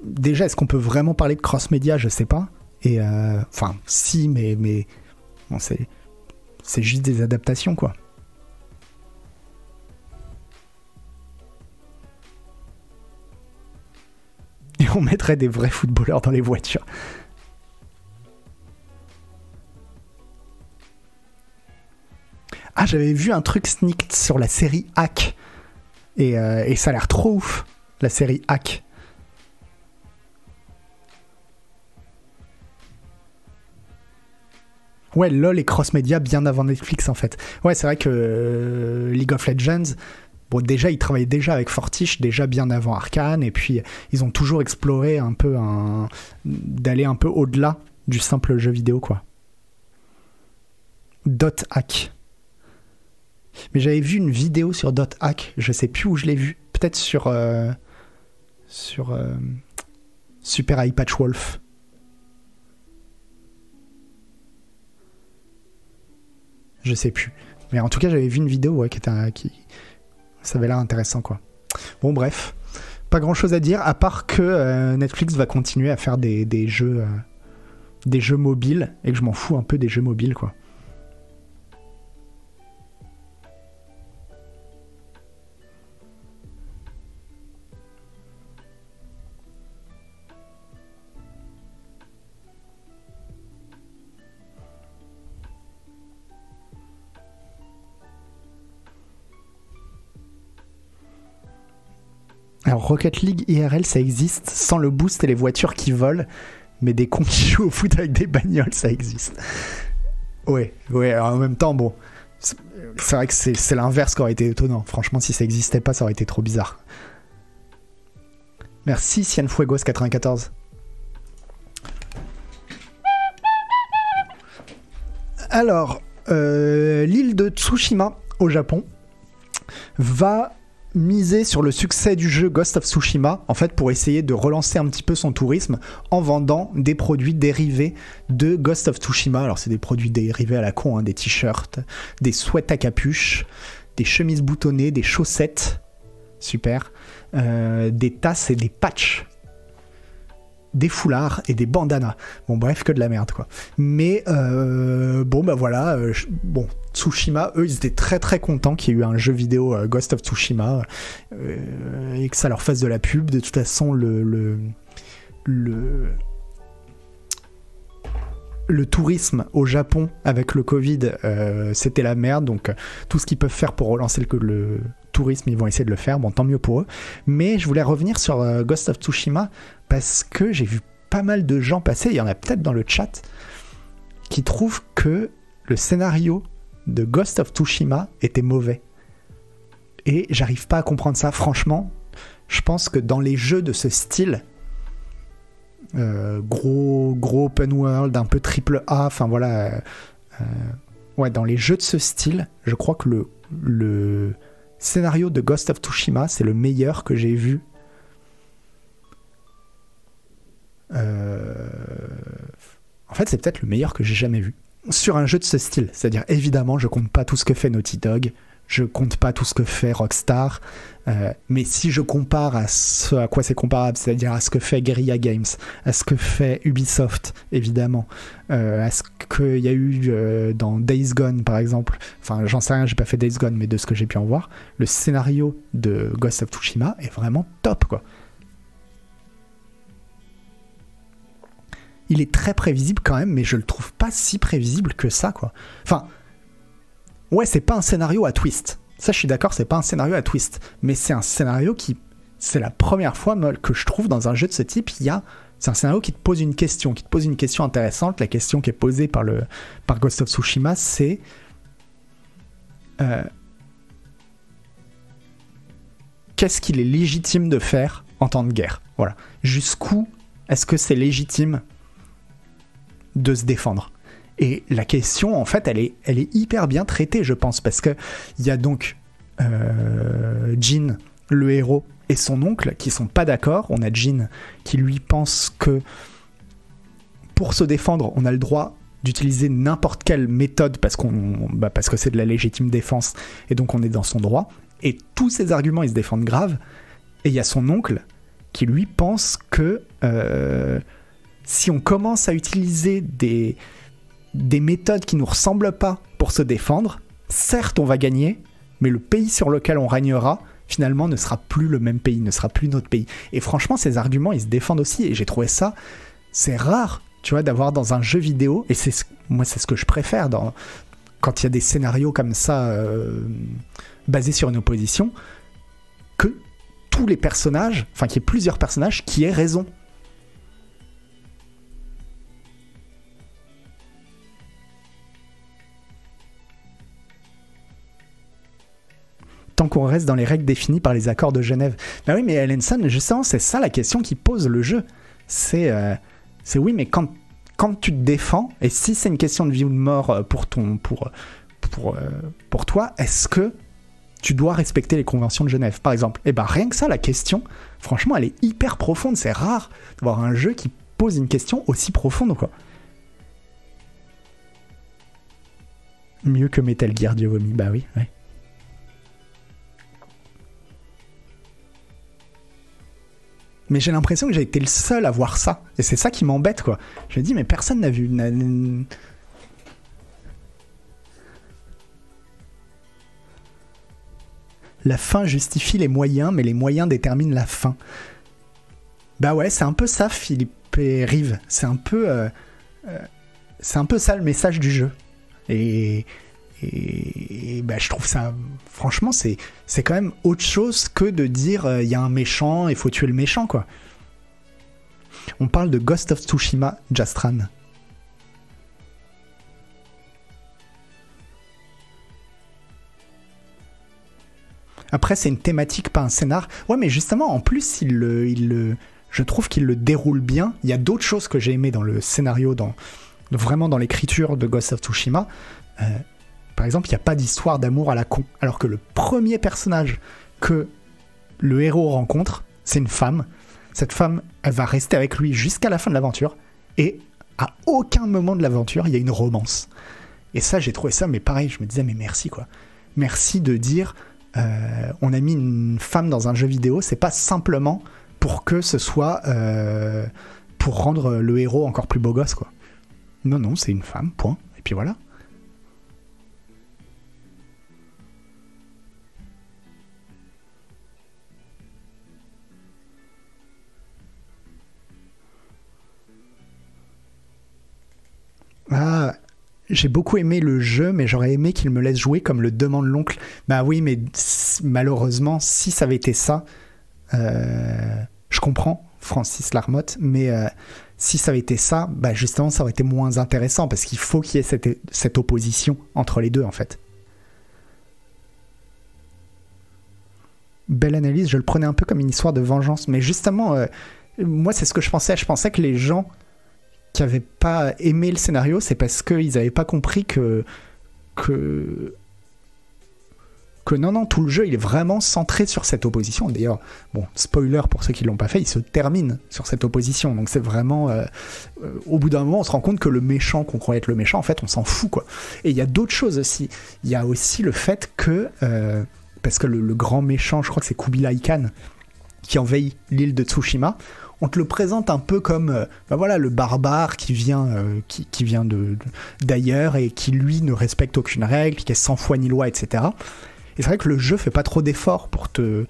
déjà, est-ce qu'on peut vraiment parler de cross-média? Je sais pas. Et euh, enfin, si, mais, mais c'est, c'est juste des adaptations, quoi. Et on mettrait des vrais footballeurs dans les voitures. Ah, j'avais vu un truc sneaked sur la série Hack. Et, euh, et ça a l'air trop ouf, la série Hack. Ouais, LOL et cross-média bien avant Netflix en fait. Ouais, c'est vrai que euh, League of Legends, bon, déjà, ils travaillaient déjà avec Fortiche, déjà bien avant Arkane, et puis ils ont toujours exploré un peu un... d'aller un peu au-delà du simple jeu vidéo, quoi. Dot Hack. Mais j'avais vu une vidéo sur Dot Hack, je sais plus où je l'ai vu, peut-être sur. Euh, sur. Euh, Super Eye Patch Wolf. Je sais plus. Mais en tout cas, j'avais vu une vidéo qui était. Qui... Ça avait l'air intéressant, quoi. Bon, bref. Pas grand chose à dire, à part que euh, Netflix va continuer à faire des, des jeux. des jeux mobiles, et que je m'en fous un peu des jeux mobiles, quoi. Alors Rocket League IRL, ça existe sans le boost et les voitures qui volent, mais des cons qui jouent au foot avec des bagnoles, ça existe. Ouais, ouais, en même temps, bon, c'est vrai que c'est l'inverse qui aurait été étonnant. Franchement, si ça n'existait pas, ça aurait été trop bizarre. Merci Cienfuegos94. Alors, euh, l'île de Tsushima au Japon va miser sur le succès du jeu Ghost of Tsushima, en fait, pour essayer de relancer un petit peu son tourisme en vendant des produits dérivés de Ghost of Tsushima. Alors, c'est des produits dérivés à la con, hein, des t-shirts, des sweats à capuche, des chemises boutonnées, des chaussettes, super, euh, des tasses et des patchs des foulards et des bandanas. Bon, bref, que de la merde, quoi. Mais euh, bon, bah voilà. Euh, bon, Tsushima, eux, ils étaient très très contents qu'il y ait eu un jeu vidéo euh, Ghost of Tsushima et que ça leur fasse de la pub. De toute façon, le le le, le tourisme au Japon avec le Covid, c'était la merde. Donc, tout ce qu'ils peuvent faire pour relancer le, le ils vont essayer de le faire. Bon, tant mieux pour eux. Mais je voulais revenir sur Ghost of Tsushima parce que j'ai vu pas mal de gens passer, il y en a peut-être dans le chat, qui trouvent que le scénario de Ghost of Tsushima était mauvais. Et j'arrive pas à comprendre ça. Franchement, je pense que dans les jeux de ce style, euh, gros, gros open world, un peu triple A, enfin voilà, euh, ouais, dans les jeux de ce style, je crois que le, le scénario de Ghost of Tsushima, c'est le meilleur que j'ai vu. Euh, en fait, c'est peut-être le meilleur que j'ai jamais vu. Sur un jeu de ce style, c'est-à-dire évidemment, je compte pas tout ce que fait Naughty Dog, je compte pas tout ce que fait Rockstar, euh, mais si je compare à ce à quoi c'est comparable, c'est-à-dire à ce que fait Guerrilla Games, à ce que fait Ubisoft, évidemment, euh, à ce qu'il y a eu euh, dans Days Gone, par exemple, enfin, j'en sais rien, j'ai pas fait Days Gone, mais de ce que j'ai pu en voir, le scénario de Ghost of Tsushima est vraiment top, quoi. Il est très prévisible quand même, mais je le trouve pas si prévisible que ça, quoi. Enfin, ouais, c'est pas un scénario à twist. Ça, je suis d'accord, c'est pas un scénario à twist, mais c'est un scénario qui, c'est la première fois que je trouve dans un jeu de ce type, il y a, c'est un scénario qui te pose une question, qui te pose une question intéressante. La question qui est posée par le, par Ghost of Tsushima, c'est euh, qu'est-ce qu'il est légitime de faire en temps de guerre? Voilà. Jusqu'où est-ce que c'est légitime de se défendre? Et la question, en fait, elle est, elle est hyper bien traitée, je pense, parce que il y a donc euh, Jean, le héros, et son oncle qui sont pas d'accord. On a Jean qui lui pense que pour se défendre, on a le droit d'utiliser n'importe quelle méthode parce bah parce que c'est de la légitime défense et donc on est dans son droit et tous ces arguments ils se défendent grave et il y a son oncle qui lui pense que euh, si on commence à utiliser des des méthodes qui nous ressemblent pas pour se défendre, certes on va gagner, mais le pays sur lequel on régnera finalement ne sera plus le même pays, ne sera plus notre pays. Et franchement, ces arguments, ils se défendent aussi, et j'ai trouvé ça, c'est rare, tu vois, d'avoir dans un jeu vidéo, et c'est moi c'est ce que je préfère dans, quand il y a des scénarios comme ça euh, basés sur une opposition, que tous les personnages, enfin qu'il y ait plusieurs personnages qui aient raison tant qu'on reste dans les règles définies par les accords de Genève. Ben oui, mais Ellenson, justement, c'est ça la question qui pose le jeu. C'est euh, c'est oui, mais quand, quand tu te défends, et si c'est une question de vie ou de mort euh, pour, ton, pour, pour, euh, pour toi, est-ce que tu dois respecter les conventions de Genève, par exemple? Et eh ben rien que ça, la question, franchement, elle est hyper profonde. C'est rare d'avoir un jeu qui pose une question aussi profonde, quoi. Mieux que Metal Gear Dieu vomi, bah oui, ouais. Mais j'ai l'impression que j'ai été le seul à voir ça. Et c'est ça qui m'embête, quoi. Je me dis, mais personne n'a vu. La fin justifie les moyens, mais les moyens déterminent la fin. Bah ouais, c'est un peu ça, Philippe et Rive. C'est un peu. Euh, euh, c'est un peu ça le message du jeu. Et, et, bah, je trouve ça, franchement, c'est, c'est quand même autre chose que de dire il euh, y a un méchant, il faut tuer le méchant, quoi. On parle de Ghost of Tsushima Jastran. Après, c'est une thématique, pas un scénar. Ouais, mais justement, en plus, il le, il je trouve qu'il le déroule bien. Il y a d'autres choses que j'ai aimé dans le scénario, dans, vraiment dans l'écriture de Ghost of Tsushima. Euh, par exemple, il n'y a pas d'histoire d'amour à la con. Alors que le premier personnage que le héros rencontre, c'est une femme. Cette femme, elle va rester avec lui jusqu'à la fin de l'aventure. Et à aucun moment de l'aventure, il y a une romance. Et ça, j'ai trouvé ça, mais pareil, je me disais, mais merci quoi. Merci de dire, euh, on a mis une femme dans un jeu vidéo, c'est pas simplement pour que ce soit euh, pour rendre le héros encore plus beau gosse quoi. Non, non, c'est une femme, point. Et puis voilà. Ah, j'ai beaucoup aimé le jeu, mais j'aurais aimé qu'il me laisse jouer comme le demande l'oncle. Bah oui, mais malheureusement, si ça avait été ça, euh, je comprends Francis Larmotte, mais euh, si ça avait été ça, bah justement, ça aurait été moins intéressant parce qu'il faut qu'il y ait cette, opposition entre les deux, en fait. Belle analyse, je le prenais un peu comme une histoire de vengeance, mais justement, euh, moi, c'est ce que je pensais. Je pensais que les gens qui n'avaient pas aimé le scénario, c'est parce qu'ils n'avaient pas compris que, que, que non, non, tout le jeu, il est vraiment centré sur cette opposition. D'ailleurs, bon, spoiler pour ceux qui l'ont pas fait, il se termine sur cette opposition. Donc c'est vraiment, euh, euh, au bout d'un moment, on se rend compte que le méchant qu'on croyait être le méchant, en fait, on s'en fout, quoi. Et il y a d'autres choses aussi. Il y a aussi le fait que, euh, parce que le, le, grand méchant, je crois que c'est Kubilai Khan, qui envahit l'île de Tsushima. On te le présente un peu comme ben voilà, le barbare qui vient, euh, qui, vient d'ailleurs et qui lui ne respecte aucune règle, qui est sans foi ni loi, etc. Et c'est vrai que le jeu fait pas trop d'efforts pour te,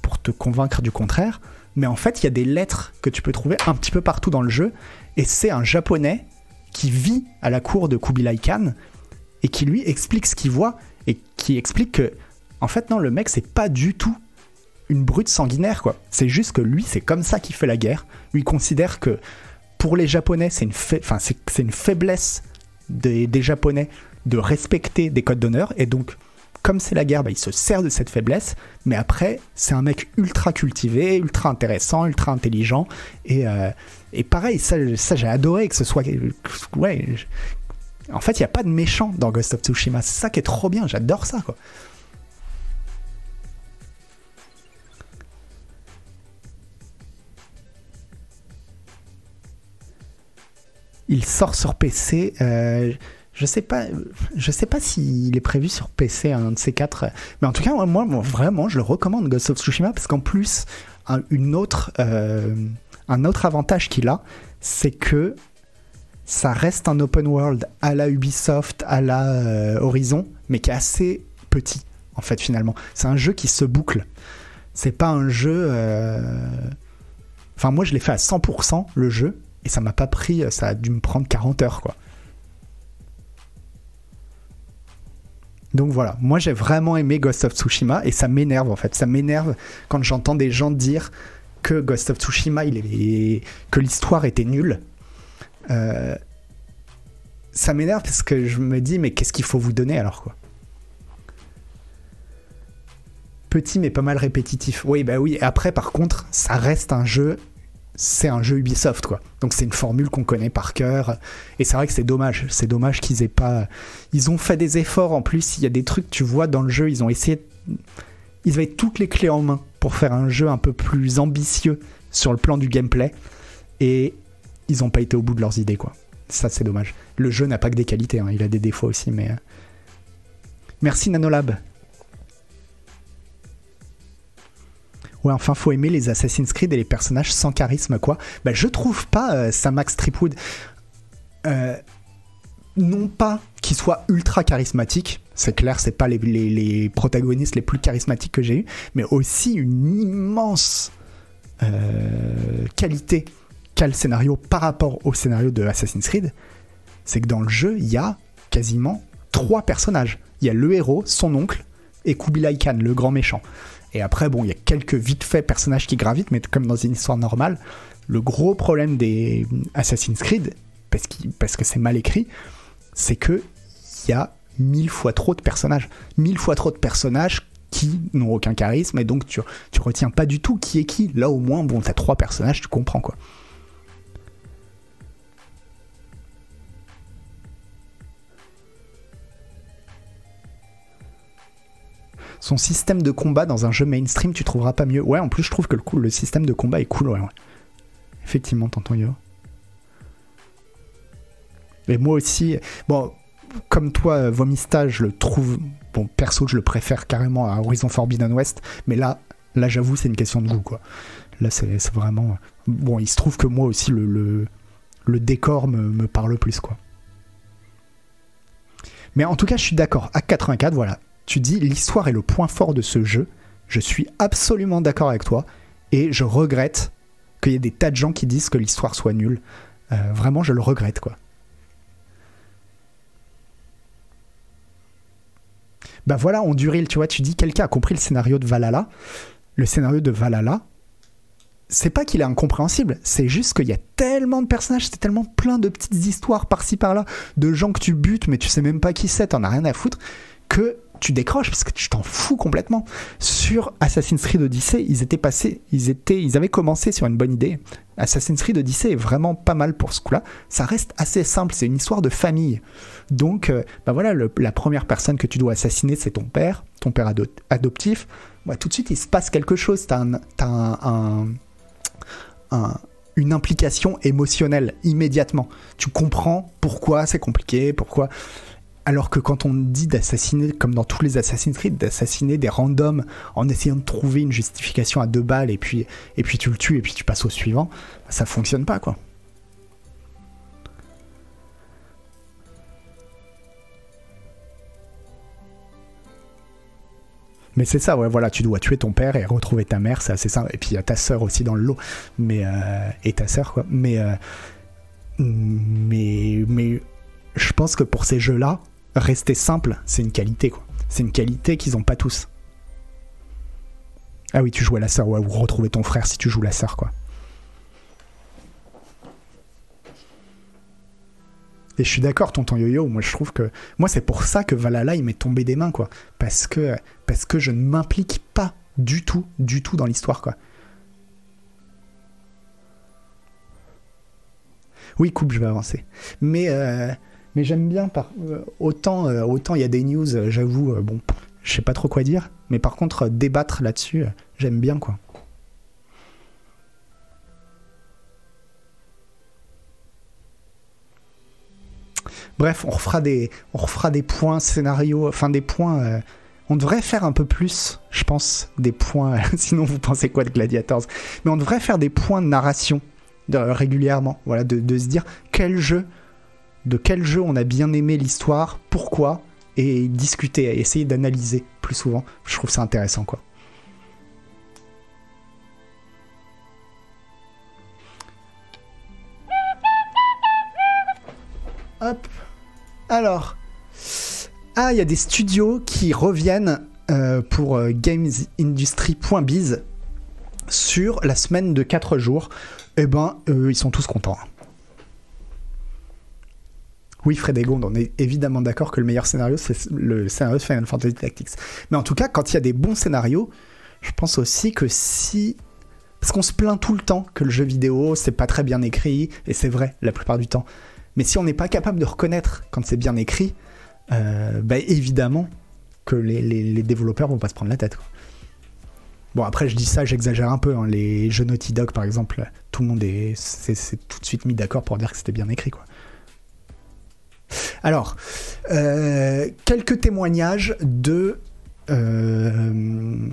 pour te convaincre du contraire. Mais en fait, il y a des lettres que tu peux trouver un petit peu partout dans le jeu. Et c'est un japonais qui vit à la cour de Kubilai Khan et qui lui explique ce qu'il voit et qui explique que, en fait, non, le mec, c'est pas du tout une brute sanguinaire, quoi. C'est juste que lui, c'est comme ça qu'il fait la guerre. Lui, il considère que pour les Japonais, c'est une, faiblesse des, Japonais de respecter des codes d'honneur. Et donc, comme c'est la guerre, bah, il se sert de cette faiblesse, mais après, c'est un mec ultra cultivé, ultra intéressant, ultra intelligent, et, euh, et pareil, ça, ça j'ai adoré que ce soit... Ouais, en fait, il n'y a pas de méchant dans Ghost of Tsushima, c'est ça qui est trop bien, j'adore ça, quoi. Il sort sur PC. Euh, je sais pas, je sais pas s'il est prévu sur PC un de ces quatre, mais en tout cas moi, vraiment je le recommande Ghost of Tsushima parce qu'en plus un, une autre, euh, un autre avantage qu'il a, c'est que ça reste un open world à la Ubisoft, à la euh, Horizon, mais qui est assez petit en fait finalement. C'est un jeu qui se boucle. C'est pas un jeu. Enfin moi je l'ai fait à 100% le jeu et ça m'a pas pris, ça a dû me prendre 40 heures quoi. Donc voilà, moi j'ai vraiment aimé Ghost of Tsushima et ça m'énerve en fait. Ça m'énerve quand j'entends des gens dire que Ghost of Tsushima, que l'histoire était nulle. Euh... Ça m'énerve parce que je me dis, mais qu'est-ce qu'il faut vous donner alors quoi? Petit mais pas mal répétitif. Oui, bah oui. Après, par contre, ça reste un jeu c'est un jeu Ubisoft quoi. Donc c'est une formule qu'on connaît par cœur et c'est vrai que c'est dommage, c'est dommage qu'ils aient pas ils ont fait des efforts en plus, il y a des trucs tu vois dans le jeu, ils ont essayé ils avaient toutes les clés en main pour faire un jeu un peu plus ambitieux sur le plan du gameplay et ils ont pas été au bout de leurs idées quoi. Ça c'est dommage. Le jeu n'a pas que des qualités, hein. il a des défauts aussi mais Merci Nanolab. Ouais, enfin, faut aimer les Assassin's Creed et les personnages sans charisme, quoi. Bah, je trouve pas euh, ça Max Tripwood. Euh, non pas qu'il soit ultra charismatique, c'est clair, c'est pas les, protagonistes les plus charismatiques que j'ai eu, mais aussi une immense euh, qualité qu'a le scénario par rapport au scénario de Assassin's Creed. C'est que dans le jeu, il y a quasiment trois personnages. Il y a le héros, son oncle, et Kubilai Khan, le grand méchant. Et après, bon, il y a quelques vite faits personnages qui gravitent, mais comme dans une histoire normale, le gros problème des Assassin's Creed, parce, que c'est mal écrit, c'est que il y a mille fois trop de personnages. Mille fois trop de personnages qui n'ont aucun charisme, et donc tu, tu retiens pas du tout qui est qui. Là, au moins, bon, t'as trois personnages, tu comprends quoi. Son système de combat dans un jeu mainstream, tu trouveras pas mieux. Ouais, en plus, je trouve que le, système de combat est cool. Ouais, ouais. Effectivement, t'entends Yo. Et moi aussi, bon, comme toi, Vomista, je le trouve. Bon, perso, je le préfère carrément à Horizon Forbidden West, mais là, là j'avoue, c'est une question de goût, quoi. Là, c'est vraiment. Bon, il se trouve que moi aussi, le décor me, me parle plus, quoi. Mais en tout cas, je suis d'accord. À 84, voilà, tu dis l'histoire est le point fort de ce jeu. Je suis absolument d'accord avec toi et je regrette qu'il y ait des tas de gens qui disent que l'histoire soit nulle. Euh, vraiment, je le regrette quoi. Bah voilà, on Duril, tu vois, tu dis quelqu'un a compris le scénario de Valhalla. Le scénario de Valhalla, c'est pas qu'il est incompréhensible, c'est juste qu'il y a tellement de personnages, c'est tellement plein de petites histoires par-ci par-là, de gens que tu butes mais tu sais même pas qui c'est, t'en as rien à foutre, que tu décroches parce que tu t'en fous complètement. Sur Assassin's Creed Odyssey, ils étaient passés, ils étaient, ils avaient commencé sur une bonne idée. Assassin's Creed Odyssey est vraiment pas mal pour ce coup-là. Ça reste assez simple, c'est une histoire de famille. Donc, euh, bah voilà, la première personne que tu dois assassiner, c'est ton père, ton père ado- adoptif. Bah, tout de suite, il se passe quelque chose. T'as un- une implication émotionnelle immédiatement. Tu comprends pourquoi c'est compliqué, pourquoi. Alors que quand on dit d'assassiner, comme dans tous les Assassin's Creed, d'assassiner des randoms en essayant de trouver une justification à deux balles et puis, et puis tu le tues et puis tu passes au suivant, ça fonctionne pas quoi. Mais c'est ça, ouais, voilà, tu dois tuer ton père et retrouver ta mère, c'est assez simple. Et puis il y a ta sœur aussi dans le lot, mais euh, et ta sœur quoi. Mais euh, mais mais je pense que pour ces jeux-là, rester simple, c'est une qualité quoi. C'est une qualité qu'ils ont pas tous. Ah oui, tu joues à la sœur, ouais, ou retrouver ton frère si tu joues la sœur quoi. Et je suis d'accord, tonton Yo-Yo, moi je trouve que. Moi c'est pour ça que Valhalla il m'est tombé des mains, quoi. Parce que, parce que je ne m'implique pas du tout, du tout dans l'histoire, quoi. Oui, coupe, je vais avancer. Mais, euh, mais j'aime bien, par, euh, autant euh, autant il y a des news, euh, j'avoue, bon, je sais pas trop quoi dire. Mais par contre, débattre là-dessus, j'aime bien, quoi. Bref, on refera des, points scénario, enfin des points. on devrait faire un peu plus, je pense, des points. sinon, vous pensez quoi de Gladiators? Mais on devrait faire des points de narration régulièrement. Voilà, de se dire quel jeu, de quel jeu on a bien aimé l'histoire, pourquoi, et discuter, essayer d'analyser plus souvent. Je trouve ça intéressant, quoi. Hop. Alors. Ah, il y a des studios qui reviennent euh, pour euh, gamesindustry.biz sur la semaine de 4 jours. Eh ben, ils sont tous contents. Oui, Fred Egon, on est évidemment d'accord que le meilleur scénario, c'est le scénario de Final Fantasy Tactics. Mais en tout cas, quand il y a des bons scénarios, je pense aussi que si. Parce qu'on se plaint tout le temps que le jeu vidéo, c'est pas très bien écrit, et c'est vrai la plupart du temps. Mais si on n'est pas capable de reconnaître quand c'est bien écrit, euh, bah évidemment que les, développeurs vont pas se prendre la tête. Bon, après, je dis ça, j'exagère un peu. hein. Les jeux Naughty Dog, par exemple, tout le monde est, s'est tout de suite mis d'accord pour dire que c'était bien écrit. Quoi. Alors, euh, quelques témoignages de euh,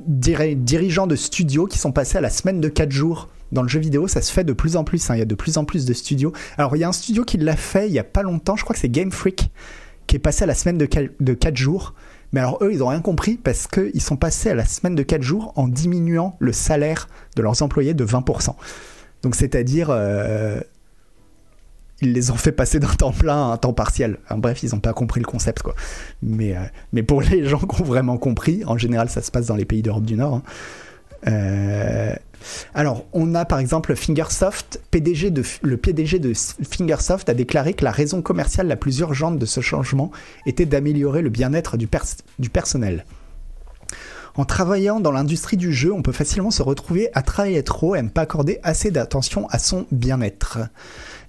diri- dirigeants de studios qui sont passés à la semaine de 4 jours. Dans le jeu vidéo, ça se fait de plus en plus. hein. Il y a de plus en plus de studios. Alors, il y a un studio qui l'a fait il y a pas longtemps. Je crois que c'est Game Freak qui est passé à la semaine de 4 jours. Mais alors, eux, ils n'ont rien compris parce qu'ils sont passés à la semaine de 4 jours en diminuant le salaire de leurs employés de 20%. Donc, c'est-à-dire, euh, ils les ont fait passer d'un temps plein à un temps partiel. Bref, ils n'ont pas compris le concept, quoi. Mais, euh, mais pour les gens qui ont vraiment compris, en général, ça se passe dans les pays d'Europe du Nord. hein. Euh, alors, on a par exemple Fingersoft, le PDG de Fingersoft a déclaré que la raison commerciale la plus urgente de ce changement était d'améliorer le bien-être du, du personnel. En travaillant dans l'industrie du jeu, on peut facilement se retrouver à travailler trop et à ne pas accorder assez d'attention à son bien-être,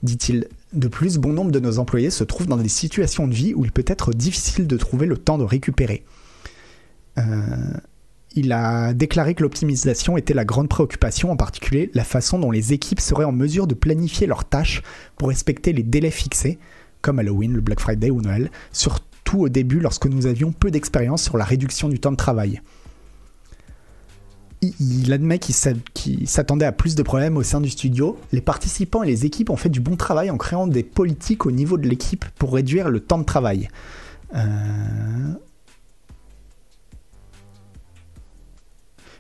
dit-il. De plus, bon nombre de nos employés se trouvent dans des situations de vie où il peut être difficile de trouver le temps de récupérer. Euh, il a déclaré que l'optimisation était la grande préoccupation, en particulier la façon dont les équipes seraient en mesure de planifier leurs tâches pour respecter les délais fixés, comme Halloween, le Black Friday ou Noël, surtout au début lorsque nous avions peu d'expérience sur la réduction du temps de travail. Il- admet qu'il s'attendait à plus de problèmes au sein du studio. Les participants et les équipes ont fait du bon travail en créant des politiques au niveau de l'équipe pour réduire le temps de travail. Euh,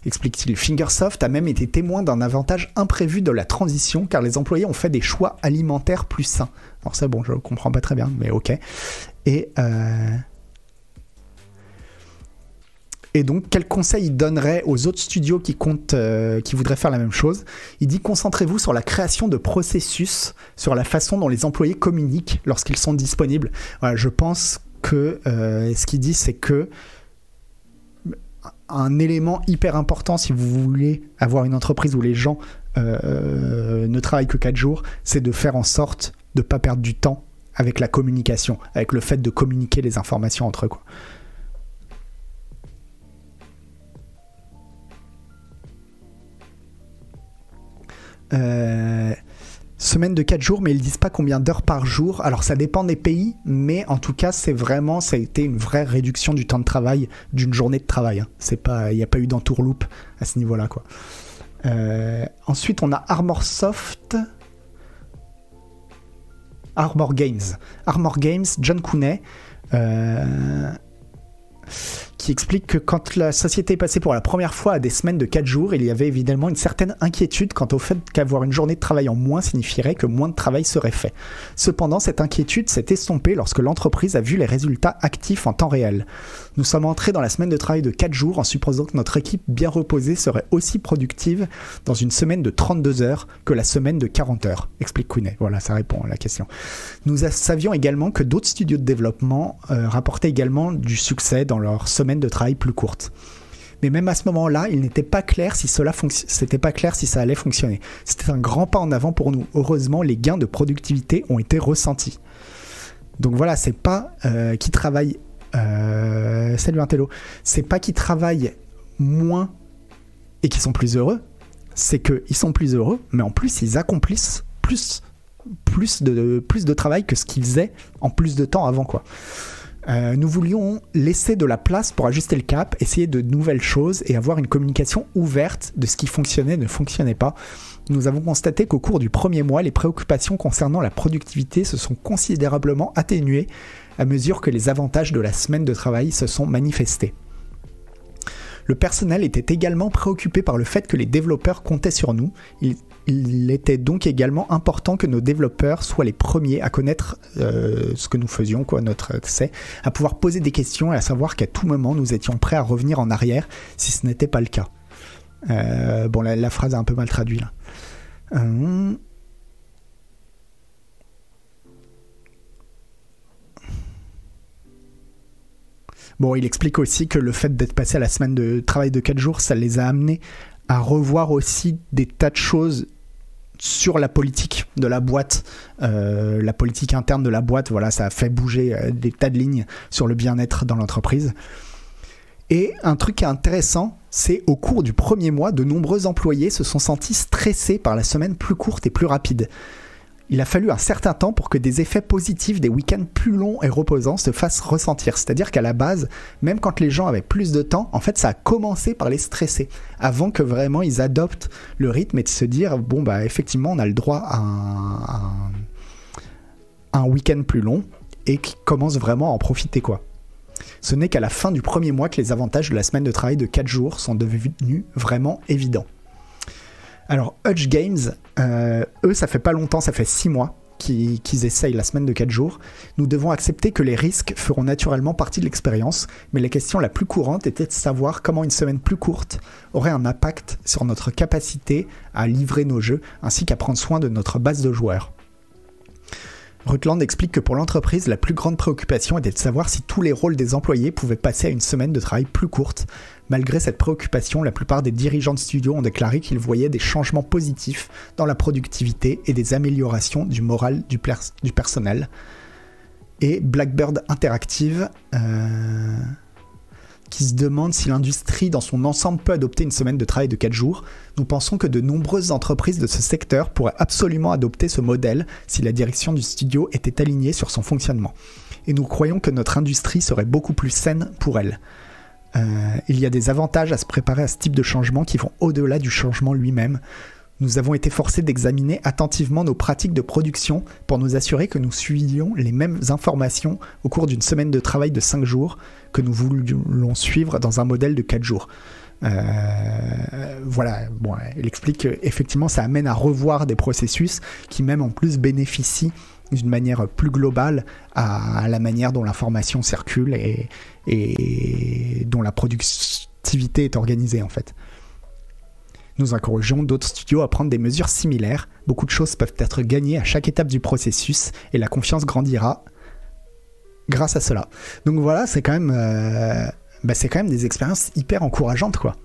explique-t-il. Fingersoft a même été témoin d'un avantage imprévu de la transition car les employés ont fait des choix alimentaires plus sains. Alors ça, bon, je comprends pas très bien, mais ok. Et, euh, et donc, quel conseil il donnerait aux autres studios qui comptent, euh, qui voudraient faire la même chose? Il dit concentrez-vous sur la création de processus, sur la façon dont les employés communiquent lorsqu'ils sont disponibles. Voilà, je pense que euh, ce qu'il dit, c'est que un élément hyper important si vous voulez avoir une entreprise où les gens euh, ne travaillent que 4 jours, c'est de faire en sorte de ne pas perdre du temps avec la communication, avec le fait de communiquer les informations entre eux. Quoi. Euh, semaine de 4 jours, mais ils disent pas combien d'heures par jour. Alors ça dépend des pays, mais en tout cas, c'est vraiment, ça a été une vraie réduction du temps de travail d'une journée de travail. Hein. Il n'y a pas eu d'entourloupe à ce niveau-là. Euh, ensuite, on a Armor Soft. Armor Games. Armor Games, John Cooney. Euh, qui explique que quand la société est passée pour la première fois à des semaines de 4 jours, il y avait évidemment une certaine inquiétude quant au fait qu'avoir une journée de travail en moins signifierait que moins de travail serait fait. Cependant, cette inquiétude s'est estompée lorsque l'entreprise a vu les résultats actifs en temps réel. Nous sommes entrés dans la semaine de travail de 4 jours en supposant que notre équipe bien reposée serait aussi productive dans une semaine de 32 heures que la semaine de 40 heures, explique Kounet. Voilà, ça répond à la question. Nous savions également que d'autres studios de développement euh, rapportaient également du succès dans leur semaine de travail plus courte. Mais même à ce moment-là, il n'était pas clair si cela c'était ça allait fonctionner. C'était un grand pas en avant pour nous. Heureusement, les gains de productivité ont été ressentis. Donc voilà, c'est pas euh, qui travaille. Euh, salut Intello. C'est pas qui travaillent moins et qui sont plus heureux. C'est qu'ils sont plus heureux, mais en plus ils accomplissent plus, plus de, plus de travail que ce qu'ils faisaient en plus de temps avant quoi. Euh, nous voulions laisser de la place pour ajuster le cap, essayer de nouvelles choses et avoir une communication ouverte de ce qui fonctionnait et ne fonctionnait pas. Nous avons constaté qu'au cours du premier mois, les préoccupations concernant la productivité se sont considérablement atténuées à mesure que les avantages de la semaine de travail se sont manifestés. Le personnel était également préoccupé par le fait que les développeurs comptaient sur nous. Il, était donc également important que nos développeurs soient les premiers à connaître euh, ce que nous faisions, quoi, notre accès, à pouvoir poser des questions et à savoir qu'à tout moment nous étions prêts à revenir en arrière si ce n'était pas le cas. Euh, bon, la, phrase est un peu mal traduite là. Euh, Bon, il explique aussi que le fait d'être passé à la semaine de travail de 4 jours, ça les a amenés à revoir aussi des tas de choses sur la politique de la boîte, euh, la politique interne de la boîte, voilà, ça a fait bouger euh, des tas de lignes sur le bien-être dans l'entreprise. Et un truc intéressant, c'est au cours du premier mois, de nombreux employés se sont sentis stressés par la semaine plus courte et plus rapide il a fallu un certain temps pour que des effets positifs des week-ends plus longs et reposants se fassent ressentir. C'est-à-dire qu'à la base, même quand les gens avaient plus de temps, en fait, ça a commencé par les stresser, avant que vraiment ils adoptent le rythme et de se dire, bon, bah effectivement, on a le droit à un, week-end plus long et qui commence vraiment à en profiter, quoi. Ce n'est qu'à la fin du premier mois que les avantages de la semaine de travail de 4 jours sont devenus vraiment évidents. Alors, Hutch Games, euh, eux, ça fait pas longtemps, ça fait 6 mois qu'ils essayent la semaine de 4 jours. Nous devons accepter que les risques feront naturellement partie de l'expérience, mais la question la plus courante était de savoir comment une semaine plus courte aurait un impact sur notre capacité à livrer nos jeux, ainsi qu'à prendre soin de notre base de joueurs. Rutland explique que pour l'entreprise, la plus grande préoccupation était de savoir si tous les rôles des employés pouvaient passer à une semaine de travail plus courte. Malgré cette préoccupation, la plupart des dirigeants de studio ont déclaré qu'ils voyaient des changements positifs dans la productivité et des améliorations du moral du, personnel. Et Blackbird Interactive, euh, qui se demande si l'industrie dans son ensemble peut adopter une semaine de travail de 4 jours, nous pensons que de nombreuses entreprises de ce secteur pourraient absolument adopter ce modèle si la direction du studio était alignée sur son fonctionnement. Et nous croyons que notre industrie serait beaucoup plus saine pour elle. Euh, il y a des avantages à se préparer à ce type de changement qui vont au-delà du changement lui-même. Nous avons été forcés d'examiner attentivement nos pratiques de production pour nous assurer que nous suivions les mêmes informations au cours d'une semaine de travail de 5 jours que nous voulons suivre dans un modèle de 4 jours. Euh, voilà, bon, il explique qu'effectivement ça amène à revoir des processus qui même en plus bénéficient d'une manière plus globale à, la manière dont l'information circule et dont la productivité est organisée en fait. Nous encourageons d'autres studios à prendre des mesures similaires. Beaucoup de choses peuvent être gagnées à chaque étape du processus et la confiance grandira grâce à cela. Donc voilà, c'est quand même, euh, bah, des expériences hyper encourageantes, quoi.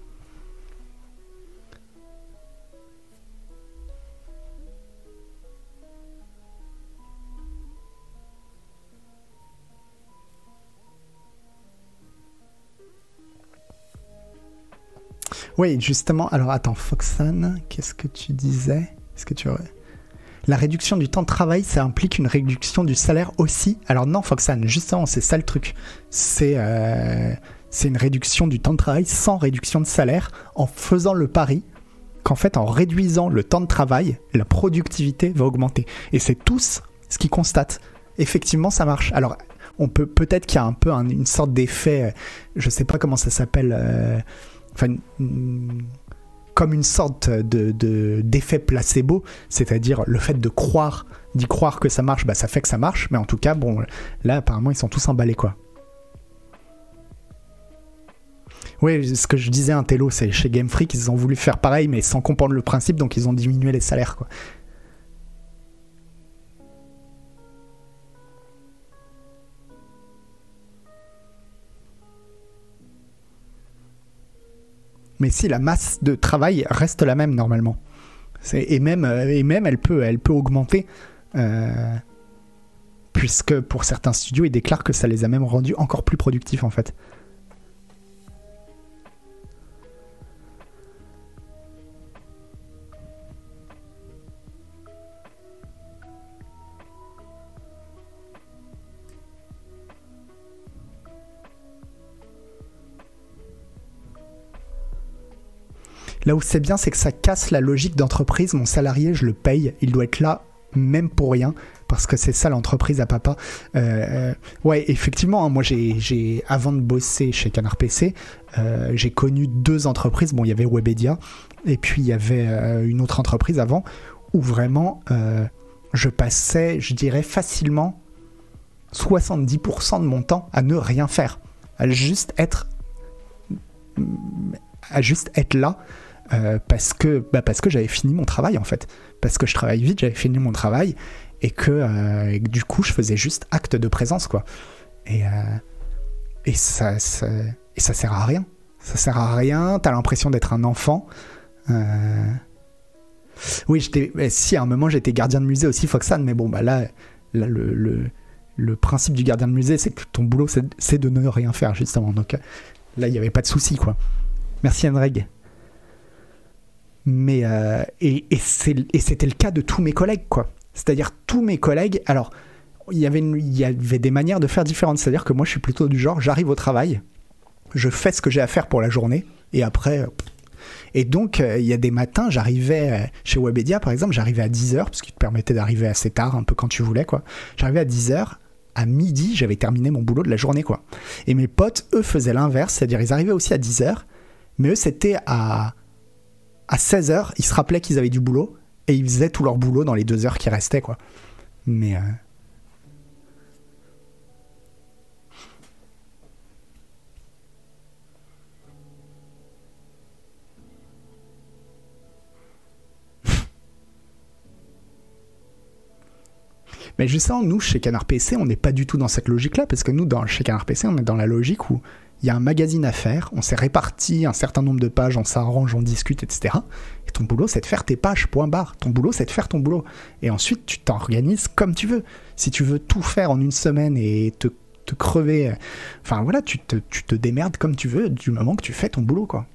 Oui, justement. Alors attends, Foxan, qu'est-ce que tu disais? La réduction du temps de travail, ça implique une réduction du salaire aussi? Alors non, Foxan, justement, c'est ça le truc. C'est euh, c'est une réduction du temps de travail sans réduction de salaire en faisant le pari qu'en fait, en réduisant le temps de travail, la productivité va augmenter. Et c'est tous ce qu'ils constatent. Effectivement, ça marche. Alors, on peut peut-être qu'il y a un peu une sorte d'effet, euh, je sais pas comment ça s'appelle. Euh, enfin, comme une sorte de, d'effet placebo, c'est-à-dire le fait de croire, d'y croire que ça marche, bah ça fait que ça marche, mais en tout cas, bon, là apparemment ils sont tous emballés quoi. Oui, ce que je disais un télo, c'est chez Game Freak, ils ont voulu faire pareil, mais sans comprendre le principe, donc ils ont diminué les salaires quoi. Mais si la masse de travail reste la même normalement. Et même, euh, et même elle, peut, elle peut augmenter, euh, puisque pour certains studios, ils déclarent que ça les a même rendus encore plus productifs en fait. Là où c'est bien, c'est que ça casse la logique d'entreprise. Mon salarié, je le paye, il doit être là même pour rien parce que c'est ça l'entreprise à papa. Euh, ouais, effectivement, hein, moi j'ai, avant de bosser chez Canard PC, euh, j'ai connu deux entreprises. Bon, il y avait Webedia et puis il y avait euh, une autre entreprise avant où vraiment je passais, je dirais facilement 70% de mon temps à ne rien faire, à juste être là euh, parce que, bah que j'avais fini mon travail en fait. Parce que je travaille vite, j'avais fini mon travail et que, euh, du coup je faisais juste acte de présence quoi. Et, euh, et, ça, et ça sert à rien. Ça sert à rien, t'as l'impression d'être un enfant. Oui, j'étais, si à un moment j'étais gardien de musée aussi, Foxan, mais bon bah là, le, le principe du gardien de musée c'est que ton boulot c'est de ne rien faire justement. Donc là il n'y avait pas de souci quoi. Merci Enreg. Mais euh, et, c'était le cas de tous mes collègues, quoi. C'est-à-dire tous mes collègues. Alors, il y avait il y avait des manières de faire différentes. C'est-à-dire que moi, je suis plutôt du genre, j'arrive au travail, je fais ce que j'ai à faire pour la journée, et après. Et donc, euh, il y a des matins, j'arrivais euh, chez Webedia, par exemple, j'arrivais à 10h, parce qu'il te permettait d'arriver assez tard, un peu quand tu voulais, quoi. J'arrivais à 10h, à midi, j'avais terminé mon boulot de la journée, quoi. Et mes potes, eux, faisaient l'inverse, c'est-à-dire ils arrivaient aussi à 10h, mais eux, c'était à à 16h, ils se rappelaient qu'ils avaient du boulot et ils faisaient tout leur boulot dans les deux heures qui restaient, quoi. Mais. Euh, Mais justement, nous, chez Canard PC, on n'est pas du tout dans cette logique-là, parce que nous, dans, chez Canard PC, on est dans la logique où il y a un magazine à faire, on s'est réparti un certain nombre de pages, on s'arrange, on discute, etc. Et ton boulot, c'est de faire tes pages, point barre. Ton boulot, c'est de faire ton boulot. Et ensuite, tu t'organises comme tu veux. Si tu veux tout faire en une semaine et te, crever, enfin voilà, tu te, démerdes comme tu veux du moment que tu fais ton boulot, quoi.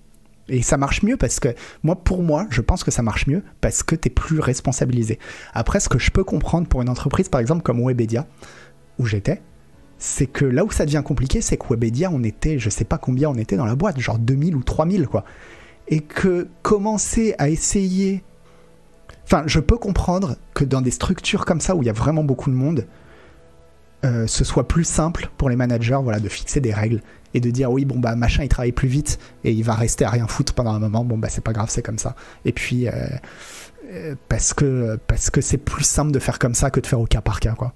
Et ça marche mieux parce que, moi, pour moi, je pense que ça marche mieux parce que tu es plus responsabilisé. Après, ce que je peux comprendre pour une entreprise, par exemple, comme Webedia, où j'étais, c'est que là où ça devient compliqué, c'est que Webedia, on était, je sais pas combien on était dans la boîte, genre 2000 ou 3000, quoi. Et que commencer à essayer. Enfin, je peux comprendre que dans des structures comme ça où il y a vraiment beaucoup de monde, euh, ce soit plus simple pour les managers voilà, de fixer des règles et de dire oui, bon, bah machin il travaille plus vite et il va rester à rien foutre pendant un moment, bon, bah c'est pas grave, c'est comme ça. Et puis, euh, euh, parce que parce que c'est plus simple de faire comme ça que de faire au cas par cas, quoi.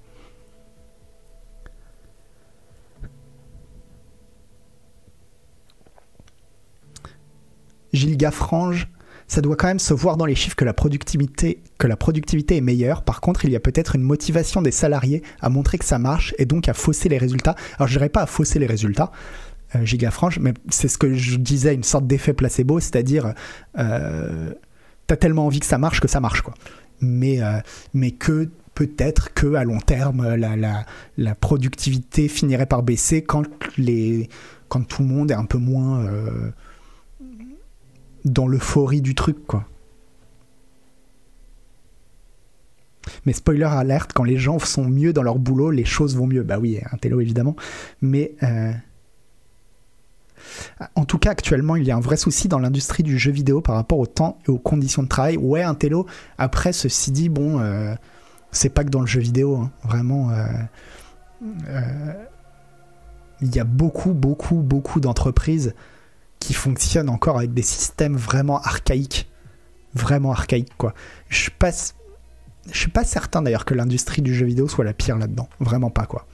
Gilles Gaffrange, ça doit quand même se voir dans les chiffres que la productivité, est meilleure. Par contre, il y a peut-être une motivation des salariés à montrer que ça marche et donc à fausser les résultats. Alors, je dirais pas à fausser les résultats, euh, gigafranche, mais c'est ce que je disais, une sorte d'effet placebo, c'est-à-dire, euh, t'as tellement envie que ça marche que ça marche, quoi. Mais, euh, mais que peut-être que à long terme, la, la, la, productivité finirait par baisser quand, les, quand tout le monde est un peu moins euh, dans l'euphorie du truc, quoi. Mais spoiler alerte, quand les gens sont mieux dans leur boulot, les choses vont mieux. Bah oui, un télo évidemment. Mais euh, en tout cas, actuellement, il y a un vrai souci dans l'industrie du jeu vidéo par rapport au temps et aux conditions de travail. Ouais, un télo. Après, ceci dit, bon, euh, c'est pas que dans le jeu vidéo. Hein. Vraiment, euh, euh, il y a beaucoup, beaucoup, beaucoup d'entreprises qui fonctionnent encore avec des systèmes vraiment archaïques. Vraiment archaïques, quoi. Je passe. Je suis pas certain d'ailleurs que l'industrie du jeu vidéo soit la pire là-dedans. Vraiment pas, quoi.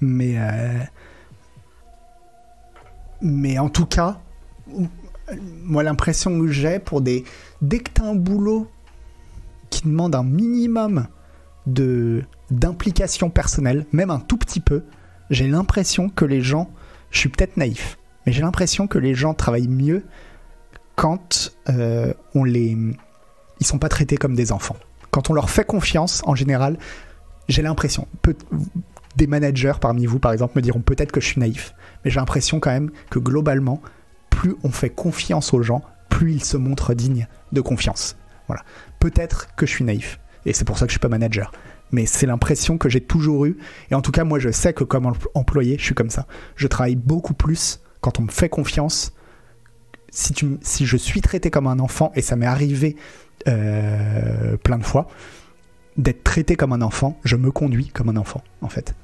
Mais, euh, mais en tout cas, moi l'impression que j'ai pour des... Dès que tu un boulot qui demande un minimum de d'implication personnelle, même un tout petit peu, j'ai l'impression que les gens, je suis peut-être naïf, mais j'ai l'impression que les gens travaillent mieux quand euh, on les, ils sont pas traités comme des enfants. Quand on leur fait confiance, en général, j'ai l'impression, des managers parmi vous, par exemple, me diront peut-être que je suis naïf, mais j'ai l'impression quand même que globalement, plus on fait confiance aux gens, plus ils se montrent dignes de confiance. Voilà. Peut-être que je suis naïf, et c'est pour ça que je suis pas manager. Mais c'est l'impression que j'ai toujours eue. Et en tout cas, moi, je sais que comme employé, je suis comme ça. Je travaille beaucoup plus quand on me fait confiance. Si je suis traité comme un enfant, et ça m'est arrivé euh, plein de fois, d'être traité comme un enfant, je me conduis comme un enfant, en fait.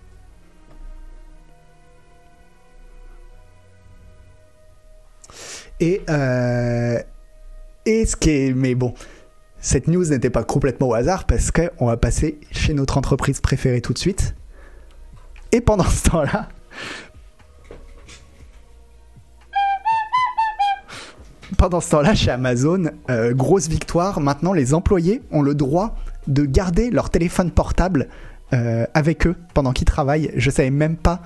Et, euh, et ce qui est. Mais bon, cette news n'était pas complètement au hasard parce qu'on va passer chez notre entreprise préférée tout de suite. Et pendant ce temps-là. Pendant ce temps-là, chez Amazon, euh, grosse victoire. Maintenant, les employés ont le droit de garder leur téléphone portable euh, avec eux pendant qu'ils travaillent. Je savais même pas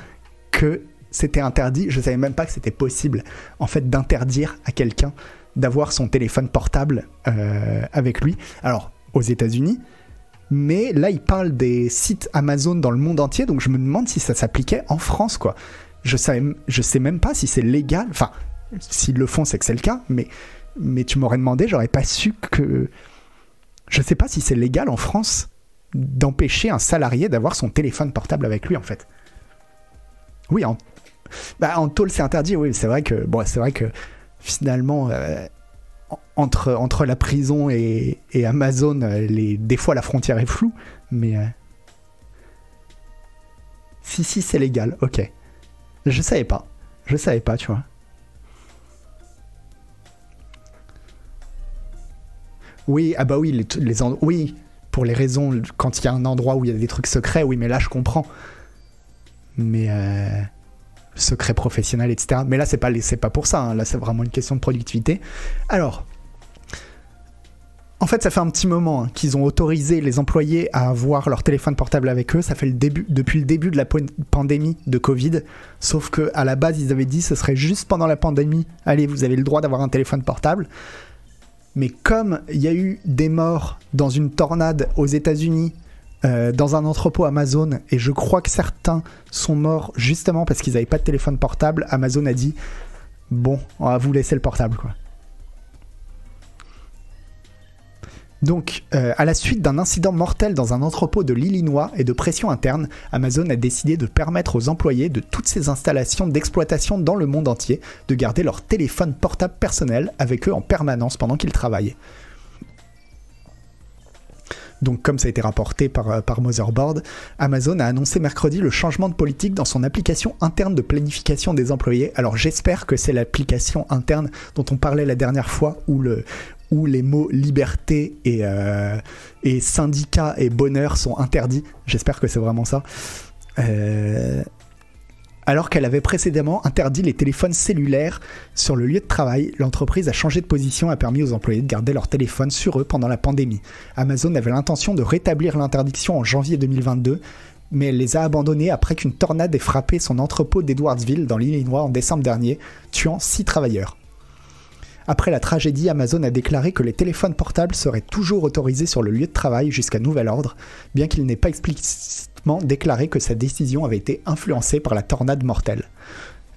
que c'était interdit. Je savais même pas que c'était possible, en fait, d'interdire à quelqu'un d'avoir son téléphone portable euh, avec lui. Alors, aux États-Unis. Mais là, il parle des sites Amazon dans le monde entier, donc je me demande si ça s'appliquait en France, quoi. Je, savais, je sais même pas si c'est légal. Enfin, s'ils le font, c'est que c'est le cas, mais, mais tu m'aurais demandé, j'aurais pas su que. Je sais pas si c'est légal en France d'empêcher un salarié d'avoir son téléphone portable avec lui, en fait. Oui, en, bah, en tôle, c'est interdit, oui. C'est vrai que, bon, c'est vrai que finalement, euh, entre, entre la prison et, Amazon, euh, les, des fois la frontière est floue, mais. Euh... Si, si, c'est légal, ok. Je savais pas. Je savais pas, tu vois. Oui, ah bah oui, les oui, pour les raisons, quand il y a un endroit où il y a des trucs secrets, oui, mais là je comprends. Mais euh, secret professionnel, etc. Mais là, c'est pas, pas pour ça. Hein. Là, c'est vraiment une question de productivité. Alors, en fait, ça fait un petit moment hein, qu'ils ont autorisé les employés à avoir leur téléphone portable avec eux. Ça fait le début, depuis le début de la pandémie de Covid. Sauf que à la base, ils avaient dit ce serait juste pendant la pandémie. Allez, vous avez le droit d'avoir un téléphone portable. Mais comme il y a eu des morts dans une tornade aux États-Unis euh, dans un entrepôt Amazon et je crois que certains sont morts justement parce qu'ils n'avaient pas de téléphone portable. Amazon a dit bon, on va vous laisser le portable quoi. Donc, euh, à la suite d'un incident mortel dans un entrepôt de l'Illinois et de pression interne, Amazon a décidé de permettre aux employés de toutes ces installations d'exploitation dans le monde entier de garder leur téléphone portable personnel avec eux en permanence pendant qu'ils travaillaient. Donc, comme ça a été rapporté par, euh, par Motherboard, Amazon a annoncé mercredi le changement de politique dans son application interne de planification des employés. Alors, j'espère que c'est l'application interne dont on parlait la dernière fois, où, le, où les mots liberté et, euh, et syndicat et bonheur sont interdits. J'espère que c'est vraiment ça. Euh, alors qu'elle avait précédemment interdit les téléphones cellulaires sur le lieu de travail, l'entreprise a changé de position et a permis aux employés de garder leur téléphone sur eux pendant la pandémie. Amazon avait l'intention de rétablir l'interdiction en janvier 2022, mais elle les a abandonnés après qu'une tornade ait frappé son entrepôt d'Edwardsville dans l'Illinois en décembre dernier, tuant six travailleurs. Après la tragédie, Amazon a déclaré que les téléphones portables seraient toujours autorisés sur le lieu de travail jusqu'à nouvel ordre, bien qu'il n'ait pas explicitement déclaré que sa décision avait été influencée par la tornade mortelle.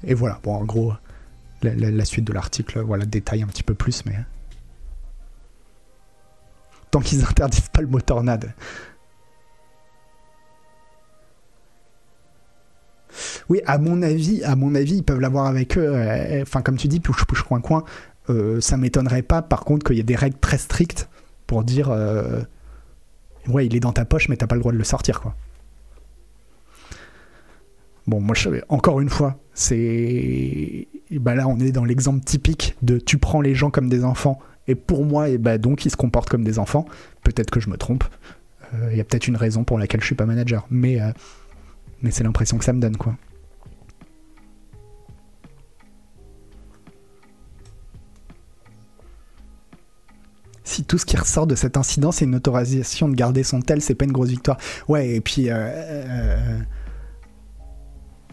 Et voilà, bon, en gros, la, suite de l'article, voilà, détaille un petit peu plus, mais. Tant qu'ils interdisent pas le mot tornade. Oui, à mon avis, à mon avis, ils peuvent l'avoir avec eux. euh, Enfin, comme tu dis, pouche pouche coin coin. Euh, ça m'étonnerait pas, par contre, qu'il y ait des règles très strictes pour dire, euh, ouais, il est dans ta poche, mais t'as pas le droit de le sortir, quoi. Bon, moi, je, encore une fois, c'est, bah là, on est dans l'exemple typique de tu prends les gens comme des enfants, et pour moi, et bah donc ils se comportent comme des enfants. Peut-être que je me trompe. Euh, Il y a peut-être une raison pour laquelle je suis pas manager, mais, euh, mais c'est l'impression que ça me donne, quoi. Si tout ce qui ressort de cet incident, c'est une autorisation de garder son tel, c'est pas une grosse victoire. Ouais, et puis. euh, euh,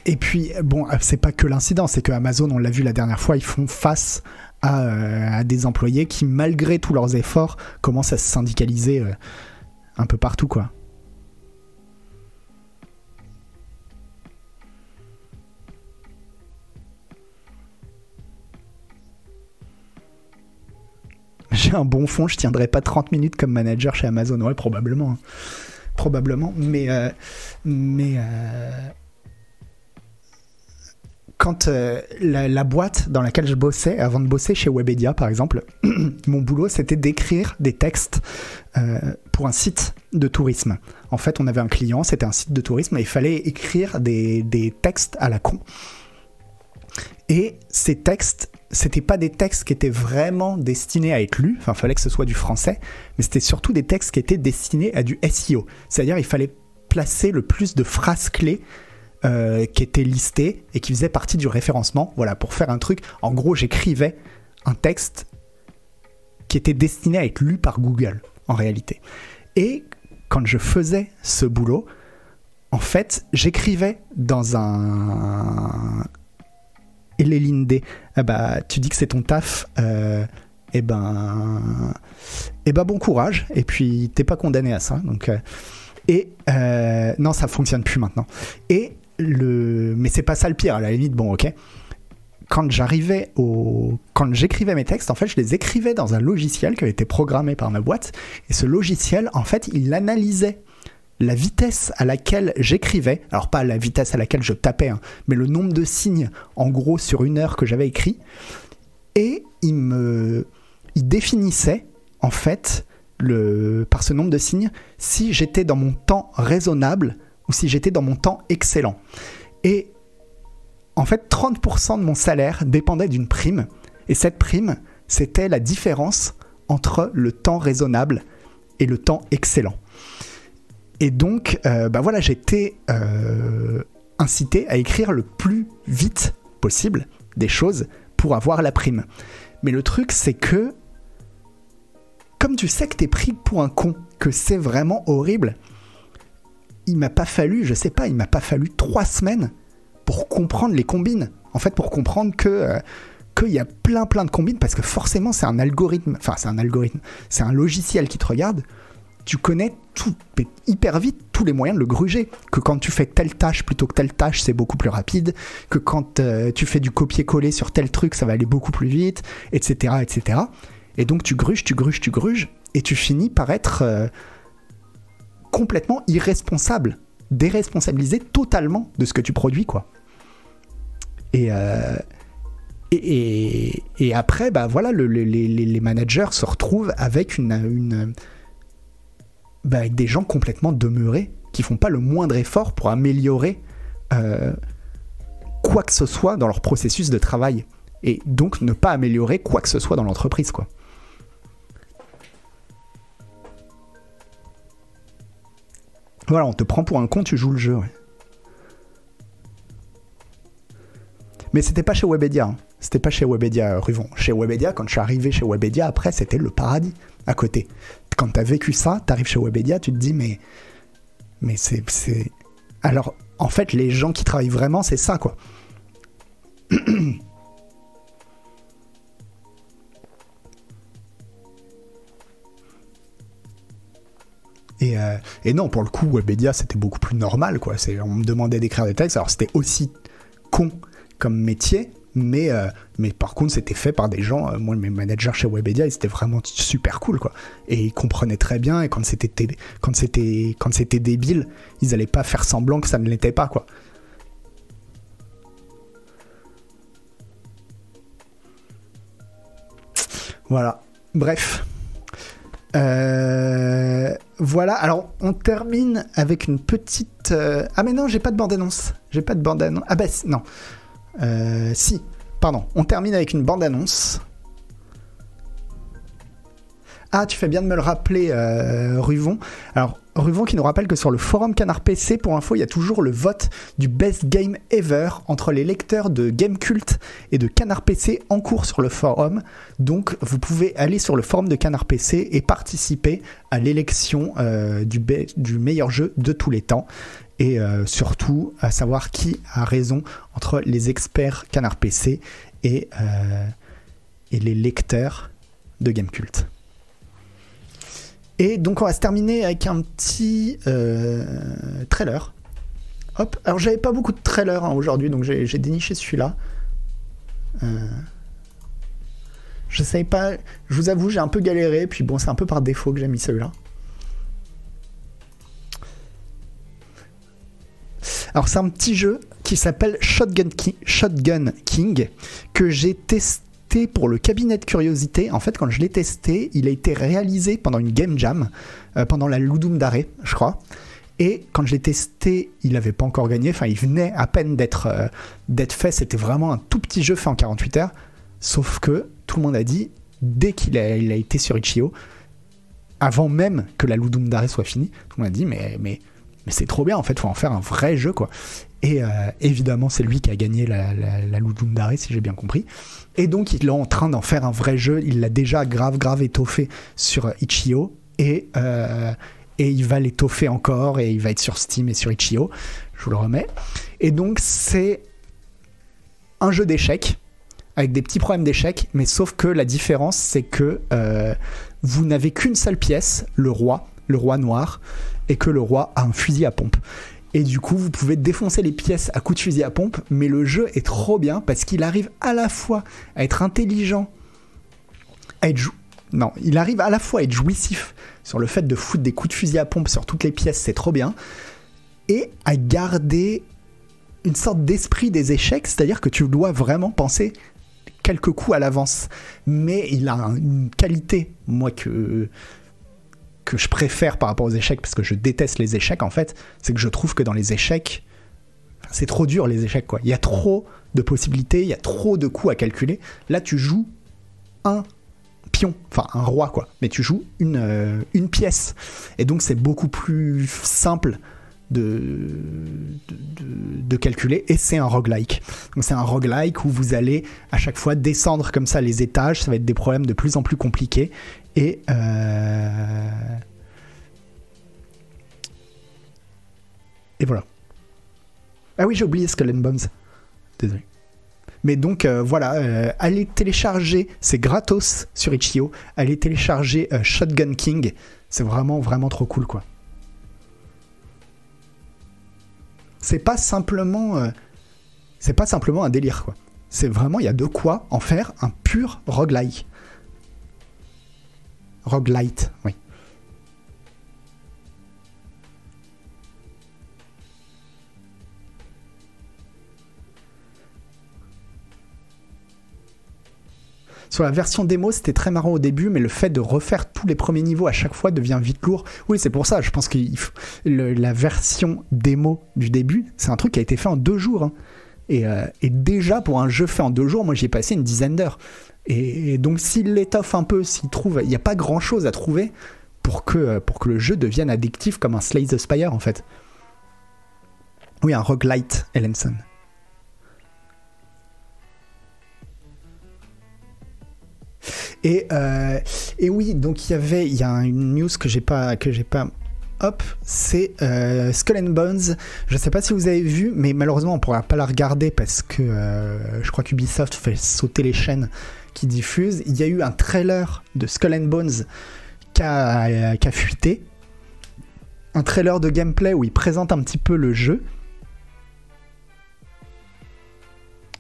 et puis, bon, c'est pas que l'incident, c'est que Amazon, on l'a vu la dernière fois, ils font face à, euh, des employés qui, malgré tous leurs efforts, commencent à se syndicaliser euh, un peu partout, quoi. J'ai un bon fond, je tiendrai pas 30 minutes comme manager chez Amazon. Ouais, probablement. hein. Probablement. Mais. euh, mais. euh, quand euh, la, boîte dans laquelle je bossais, avant de bosser chez Webedia par exemple, mon boulot c'était d'écrire des textes pour un site de tourisme. En fait, on avait un client, c'était un site de tourisme, et il fallait écrire des, des textes à la con. Et ces textes, c'était pas des textes qui étaient vraiment destinés à être lus, enfin, fallait que ce soit du français, mais c'était surtout des textes qui étaient destinés à du SEO. C'est-à-dire, il fallait placer le plus de phrases clés euh, qui étaient listées et qui faisaient partie du référencement. Voilà, pour faire un truc. En gros, j'écrivais un texte qui était destiné à être lu par Google, en réalité. Et quand je faisais ce boulot, en fait, j'écrivais dans un. Et les D, ah bah, tu dis que c'est ton taf, euh, eh ben, eh ben bon courage, et puis t'es pas condamné à ça. Donc, euh, et euh, non, ça fonctionne plus maintenant. Et le, mais c'est pas ça le pire. À la limite, bon, ok. Quand j'arrivais au, quand j'écrivais mes textes, en fait, je les écrivais dans un logiciel qui avait été programmé par ma boîte. Et ce logiciel, en fait, il analysait la vitesse à laquelle j'écrivais, alors pas la vitesse à laquelle je tapais, hein, mais le nombre de signes, en gros, sur une heure que j'avais écrit, et il me, il définissait, en fait, le, par ce nombre de signes, si j'étais dans mon temps raisonnable ou si j'étais dans mon temps excellent. Et en fait, 30% de mon salaire dépendait d'une prime, et cette prime, c'était la différence entre le temps raisonnable et le temps excellent. Et donc, euh, bah voilà, j'étais euh, incité à écrire le plus vite possible des choses pour avoir la prime. Mais le truc, c'est que, comme tu sais que t'es pris pour un con, que c'est vraiment horrible, il m'a pas fallu, je sais pas, il m'a pas fallu trois semaines pour comprendre les combines. En fait, pour comprendre que euh, qu'il y a plein plein de combines, parce que forcément c'est un algorithme, enfin c'est un algorithme, c'est un logiciel qui te regarde. Tu connais tout, hyper vite tous les moyens de le gruger. Que quand tu fais telle tâche plutôt que telle tâche, c'est beaucoup plus rapide. Que quand euh, tu fais du copier-coller sur tel truc, ça va aller beaucoup plus vite, etc., etc. Et donc tu gruges, tu gruges, tu gruges, et tu finis par être euh, complètement irresponsable, déresponsabilisé totalement de ce que tu produis, quoi. Et, euh, et, et, après, bah voilà, le, les, les, les, managers se retrouvent avec une, une bah, avec des gens complètement demeurés qui font pas le moindre effort pour améliorer euh, quoi que ce soit dans leur processus de travail et donc ne pas améliorer quoi que ce soit dans l'entreprise quoi. Voilà, on te prend pour un con, tu joues le jeu. Ouais. Mais c'était pas chez Webedia. Hein. C'était pas chez Webedia euh. Chez Webedia, quand je suis arrivé chez Webedia, après, c'était le paradis à côté. Quand t'as vécu ça, t'arrives chez Webedia, tu te dis, mais. Mais c'est. Alors, en fait, les gens qui travaillent vraiment, c'est ça, quoi. Et, euh, et, non, pour le coup, Webedia, c'était beaucoup plus normal, quoi. On me demandait d'écrire des textes, alors c'était aussi con comme métier, mais, euh, mais par contre, c'était fait par des gens. Euh, moi, mes managers chez Webedia, ils étaient vraiment super cool, quoi. Et ils comprenaient très bien, et quand c'était, quand c'était, débile, ils n'allaient pas faire semblant que ça ne l'était pas, quoi. Voilà. Bref. Euh, voilà, alors on termine avec une petite. Ah, mais non, j'ai pas de bande-annonce. J'ai pas de bande-annonce. Ah, bah non. Euh, si, pardon. On termine avec une bande-annonce. Ah, tu fais bien de me le rappeler, Ruvon. Alors, Ruvon qui nous rappelle que sur le forum Canard PC, pour info, il y a toujours le vote du best game ever entre les lecteurs de Game Cult et de Canard PC en cours sur le forum. Donc vous pouvez aller sur le forum de Canard PC et participer à l'élection euh, du, meilleur jeu de tous les temps. Et euh, surtout à savoir qui a raison entre les experts Canard PC et, euh, et les lecteurs de Game Cult. Et donc on va se terminer avec un petit euh, trailer. Hop, alors j'avais pas beaucoup de trailers hein, aujourd'hui, donc j'ai déniché celui-là. Je sais pas, je vous avoue, j'ai un peu galéré, puis bon, c'est un peu par défaut que j'ai mis celui-là. Alors c'est un petit jeu qui s'appelle Shotgun King que j'ai testé pour le cabinet de curiosité. En fait, quand je l'ai testé, il a été réalisé pendant une game jam, euh, pendant la Ludum d'arrêt, je crois. Et quand je l'ai testé, il n'avait pas encore gagné. Enfin, il venait à peine d'être euh, d'être fait. C'était vraiment un tout petit jeu fait en 48 heures. Sauf que tout le monde a dit, dès qu'il a, été sur Itch.io, avant même que la Ludum d'arrêt soit finie, tout le monde a dit, mais, mais, mais c'est trop bien, en fait, faut en faire un vrai jeu, quoi. Et euh, évidemment, c'est lui qui a gagné la, la, si j'ai bien compris. Et donc, il est en train d'en faire un vrai jeu. Il l'a déjà grave, grave étoffé sur Itch.io. Et, euh, et il va l'étoffer encore. Et il va être sur Steam et sur Itch.io. Je vous le remets. Et donc, c'est un jeu d'échecs. Avec des petits problèmes d'échecs. Mais sauf que la différence, c'est que euh, vous n'avez qu'une seule pièce, le roi. Le roi noir. Et que le roi a un fusil à pompe. Et du coup, vous pouvez défoncer les pièces à coups de fusil à pompe, mais le jeu est trop bien parce qu'il arrive à la fois à être intelligent, à être non, il arrive à la fois à être jouissif sur le fait de foutre des coups de fusil à pompe sur toutes les pièces, c'est trop bien, et à garder une sorte d'esprit des échecs, c'est-à-dire que tu dois vraiment penser quelques coups à l'avance. Mais il a une qualité, moi, que que je préfère par rapport aux échecs, parce que je déteste les échecs en fait, c'est que je trouve que dans les échecs, c'est trop dur les échecs quoi. Il y a trop de possibilités, il y a trop de coups à calculer. Là, tu joues un pion, enfin un roi quoi, mais tu joues une, euh, une pièce. Et donc c'est beaucoup plus simple de, de, calculer et c'est un roguelike. Donc c'est un roguelike où vous allez à chaque fois descendre comme ça les étages, ça va être des problèmes de plus en plus compliqués et euh, et voilà. Ah oui, j'ai oublié Skull and Bones. Désolé. Mais donc euh, voilà, euh, allez télécharger, c'est gratos sur Itch.io. Allez télécharger Shotgun King, c'est vraiment vraiment trop cool quoi. c'est pas simplement c'est pas simplement un délire quoi. C'est vraiment il y a de quoi en faire un pur roguelike. Roguelite, oui. sur la version démo, c'était très marrant au début, mais le fait de refaire tous les premiers niveaux à chaque fois devient vite lourd. Oui, c'est pour ça. Je pense que la version démo du début, c'est un truc qui a été fait en deux jours. Hein. Euh, et, déjà, pour un jeu fait en deux jours, moi, j'ai passé une dizaine d'heures. Et, donc, s'il l'étoffe un peu, s'il trouve, il n'y a pas grand chose à trouver pour que, pour que le jeu devienne addictif comme un Slay the Spire, en fait. Oui, un roguelite, Ellenson. Et, euh, et oui, donc il y avait, il y a une news que j'ai pas, que j'ai pas hop, c'est euh, Skull and Bones. Je ne sais pas si vous avez vu, mais malheureusement on pourra pas la regarder parce que euh, je crois qu'Ubisoft fait sauter les chaînes qui diffusent. Il y a eu un trailer de Skull and Bones qui a, qui a fuité. Un trailer de gameplay où il présente un petit peu le jeu.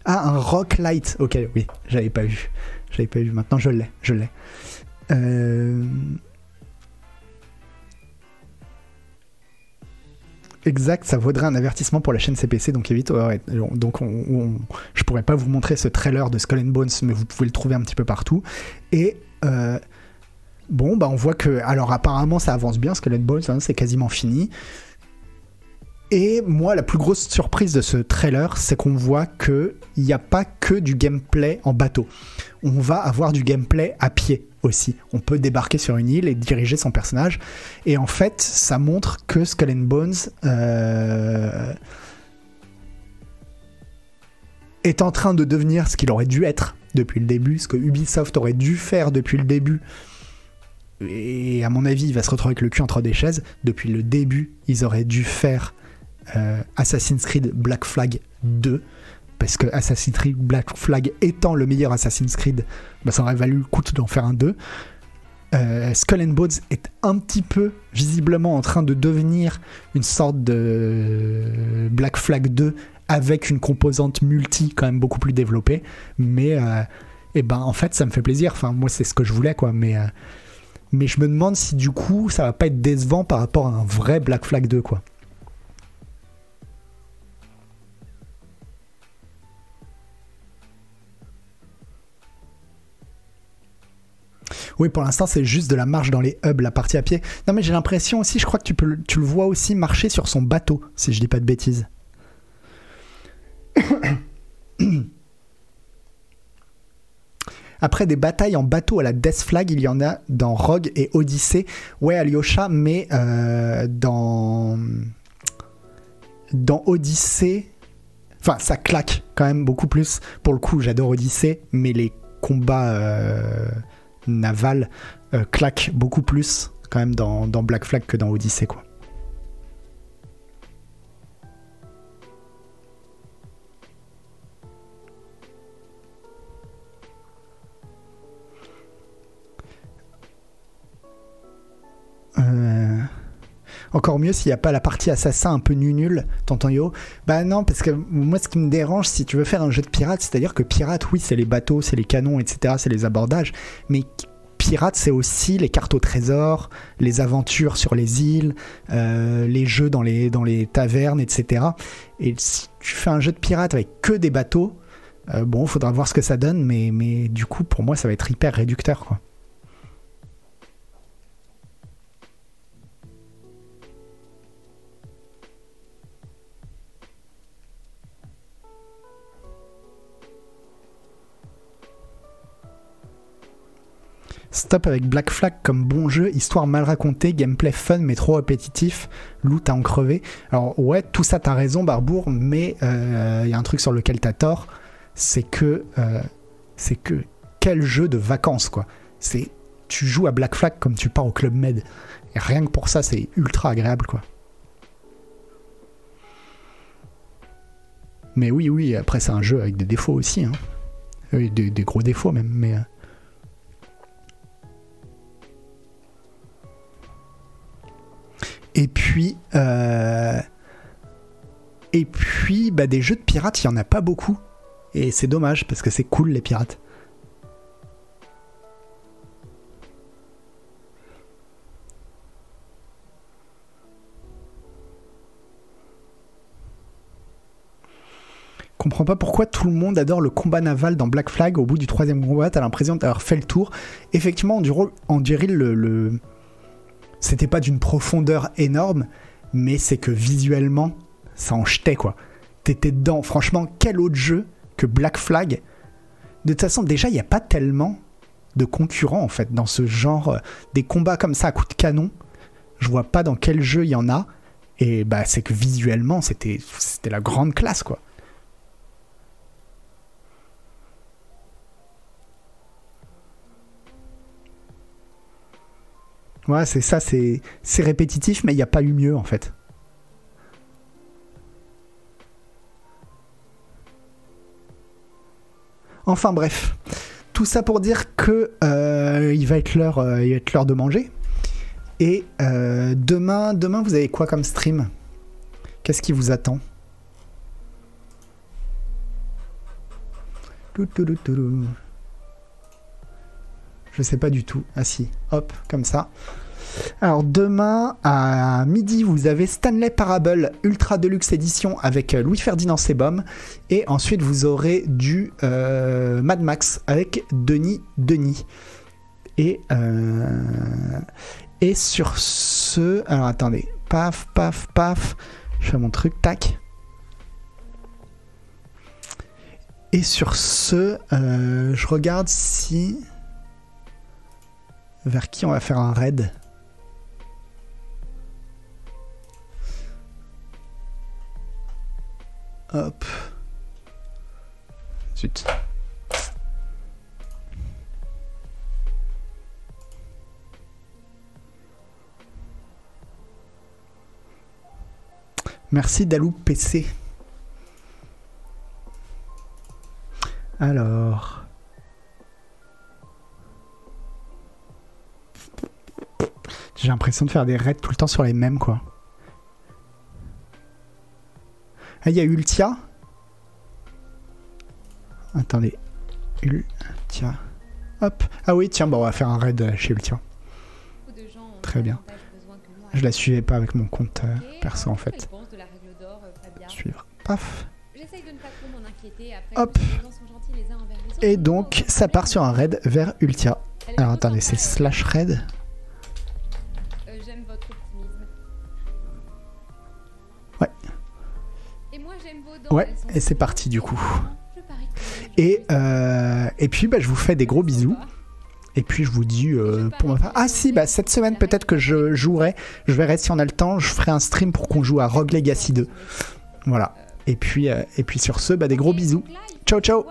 Ah, un Rock Light. Ok, oui, j'avais pas vu. J'avais pas vu. Maintenant, je l'ai. Je l'ai. Euh, exact, ça vaudrait un avertissement pour la chaîne CPC, donc évite. donc, on, je pourrais pas vous montrer ce trailer de Skull and Bones, mais vous pouvez le trouver un petit peu partout. Et euh, bon, bah, on voit que, alors apparemment, ça avance bien. Skull and Bones, hein, c'est quasiment fini. Et moi, la plus grosse surprise de ce trailer, c'est qu'on voit qu'il n'y a pas que du gameplay en bateau. On va avoir du gameplay à pied On peut débarquer sur une île et diriger son personnage. Et en fait, ça montre que Skull and Bones euh, est en train de devenir ce qu'il aurait dû être depuis le début, ce que Ubisoft aurait dû faire depuis le début. Et à mon avis, il va se retrouver avec le cul entre des chaises. Depuis le début, ils auraient dû faire euh, Assassin's Creed Black Flag 2 parce que Assassin's Creed Black Flag étant le meilleur Assassin's Creed, bah, ça aurait valu le coup d'en faire un 2. Euh, Skull and Bones est un petit peu visiblement en train de devenir une sorte de Black Flag 2 avec une composante multi quand même beaucoup plus développée. Mais et euh, eh ben en fait ça me fait plaisir. Enfin moi c'est ce que je voulais quoi. Mais mais je me demande si du coup ça va pas être décevant par rapport à un vrai Black Flag 2 quoi. Oui, pour l'instant, c'est juste de la marche dans les hubs, la partie à pied. Non, mais j'ai l'impression aussi, je crois que tu, le vois aussi marcher sur son bateau, si je dis pas de bêtises. Après des batailles en bateau à la Death Flag, il y en a dans Rogue et Odyssey. Ouais, Alyosha, mais euh, dans dans Odyssey, enfin ça claque quand même beaucoup plus. Pour le coup, j'adore Odyssey, mais les combats euh, naval euh, claque beaucoup plus quand même dans, Black Flag que dans Odyssey quoi. Encore mieux s'il n'y a pas la partie assassin un peu nul, tonton Yo. Bah non, parce que moi ce qui me dérange, si tu veux faire un jeu de pirate, c'est-à-dire que pirate, oui, c'est les bateaux, c'est les canons, etc., c'est les abordages, mais pirate, c'est aussi les cartes au trésor, les aventures sur les îles, euh, les jeux dans les, dans tavernes, etc. Et si tu fais un jeu de pirate avec que des bateaux, euh, bon, faudra voir ce que ça donne, mais, mais du coup, pour moi, ça va être hyper réducteur, quoi. Stop avec Black Flag comme bon jeu, histoire mal racontée, gameplay fun mais trop répétitif, loot à en crever. Alors ouais, tout ça t'as raison Barbour, mais il euh, y a un truc sur lequel t'as tort, c'est que euh, c'est que quel jeu de vacances quoi. C'est tu joues à Black Flag comme tu pars au club Med. Et rien que pour ça, c'est ultra agréable quoi. Mais oui, oui, après c'est un jeu avec des défauts aussi, hein. des, des, gros défauts même, mais Et puis, euh, et puis bah, des jeux de pirates, il n'y en a pas beaucoup. Et c'est dommage parce que c'est cool les pirates. comprends pas pourquoi tout le monde adore le combat naval dans Black Flag. Au bout du troisième combat, t'as l'impression d'avoir fait le tour. Effectivement, en dirait le... c'était pas d'une profondeur énorme, mais c'est que visuellement, ça en jetait quoi. T'étais dedans. Franchement, quel autre jeu que Black Flag? De toute façon, déjà, il n'y a pas tellement de concurrents en fait dans ce genre. euh, Des combats comme ça à coups de canon. Je vois pas dans quel jeu il y en a. Et bah, c'est que visuellement, c'était c'était la grande classe quoi. Ouais, c'est ça, c'est répétitif, mais il n'y a pas eu mieux en fait. Enfin bref, tout ça pour dire que euh, il va être l'heure, euh, il va être l'heure de manger. Et euh, demain, demain, vous avez quoi comme stream? Qu'est-ce qui vous attend? Toutouloutoulou. Je sais pas du tout. Ah si, hop, comme ça. Alors demain à midi, vous avez Stanley Parable Ultra Deluxe Edition avec Louis Ferdinand Sebum. Et ensuite, vous aurez du euh, Mad Max avec Denis Denis. Et, euh, et sur ce... Alors attendez. Paf, paf, paf. Je fais mon truc. Tac. Et sur ce, euh, je regarde si... Vers qui on va faire un raid Hop. Zut. Merci Dalou PC. Alors. J'ai l'impression de faire des raids tout le temps sur les mêmes, quoi. Ah, il y a Ultia. Attendez. Ultia. Hop. Ah oui, tiens, bon, on va faire un raid chez Ultia. Très bien. Je la suivais pas avec mon compte euh, perso, en fait. Suivre. Paf. Hop. Et donc, ça part sur un raid vers Ultia. Alors, attendez, c'est slash raid. Ouais, et c'est parti du coup. Et, euh, et puis, bah, je vous fais des gros bisous. Et puis, je vous dis euh, pour ma part. Ah, si, bah, cette semaine, peut-être que je jouerai. Je verrai si on a le temps. Je ferai un stream pour qu'on joue à Rogue Legacy 2. Voilà. Et puis, euh, et puis sur ce, bah, des gros bisous. Ciao, ciao.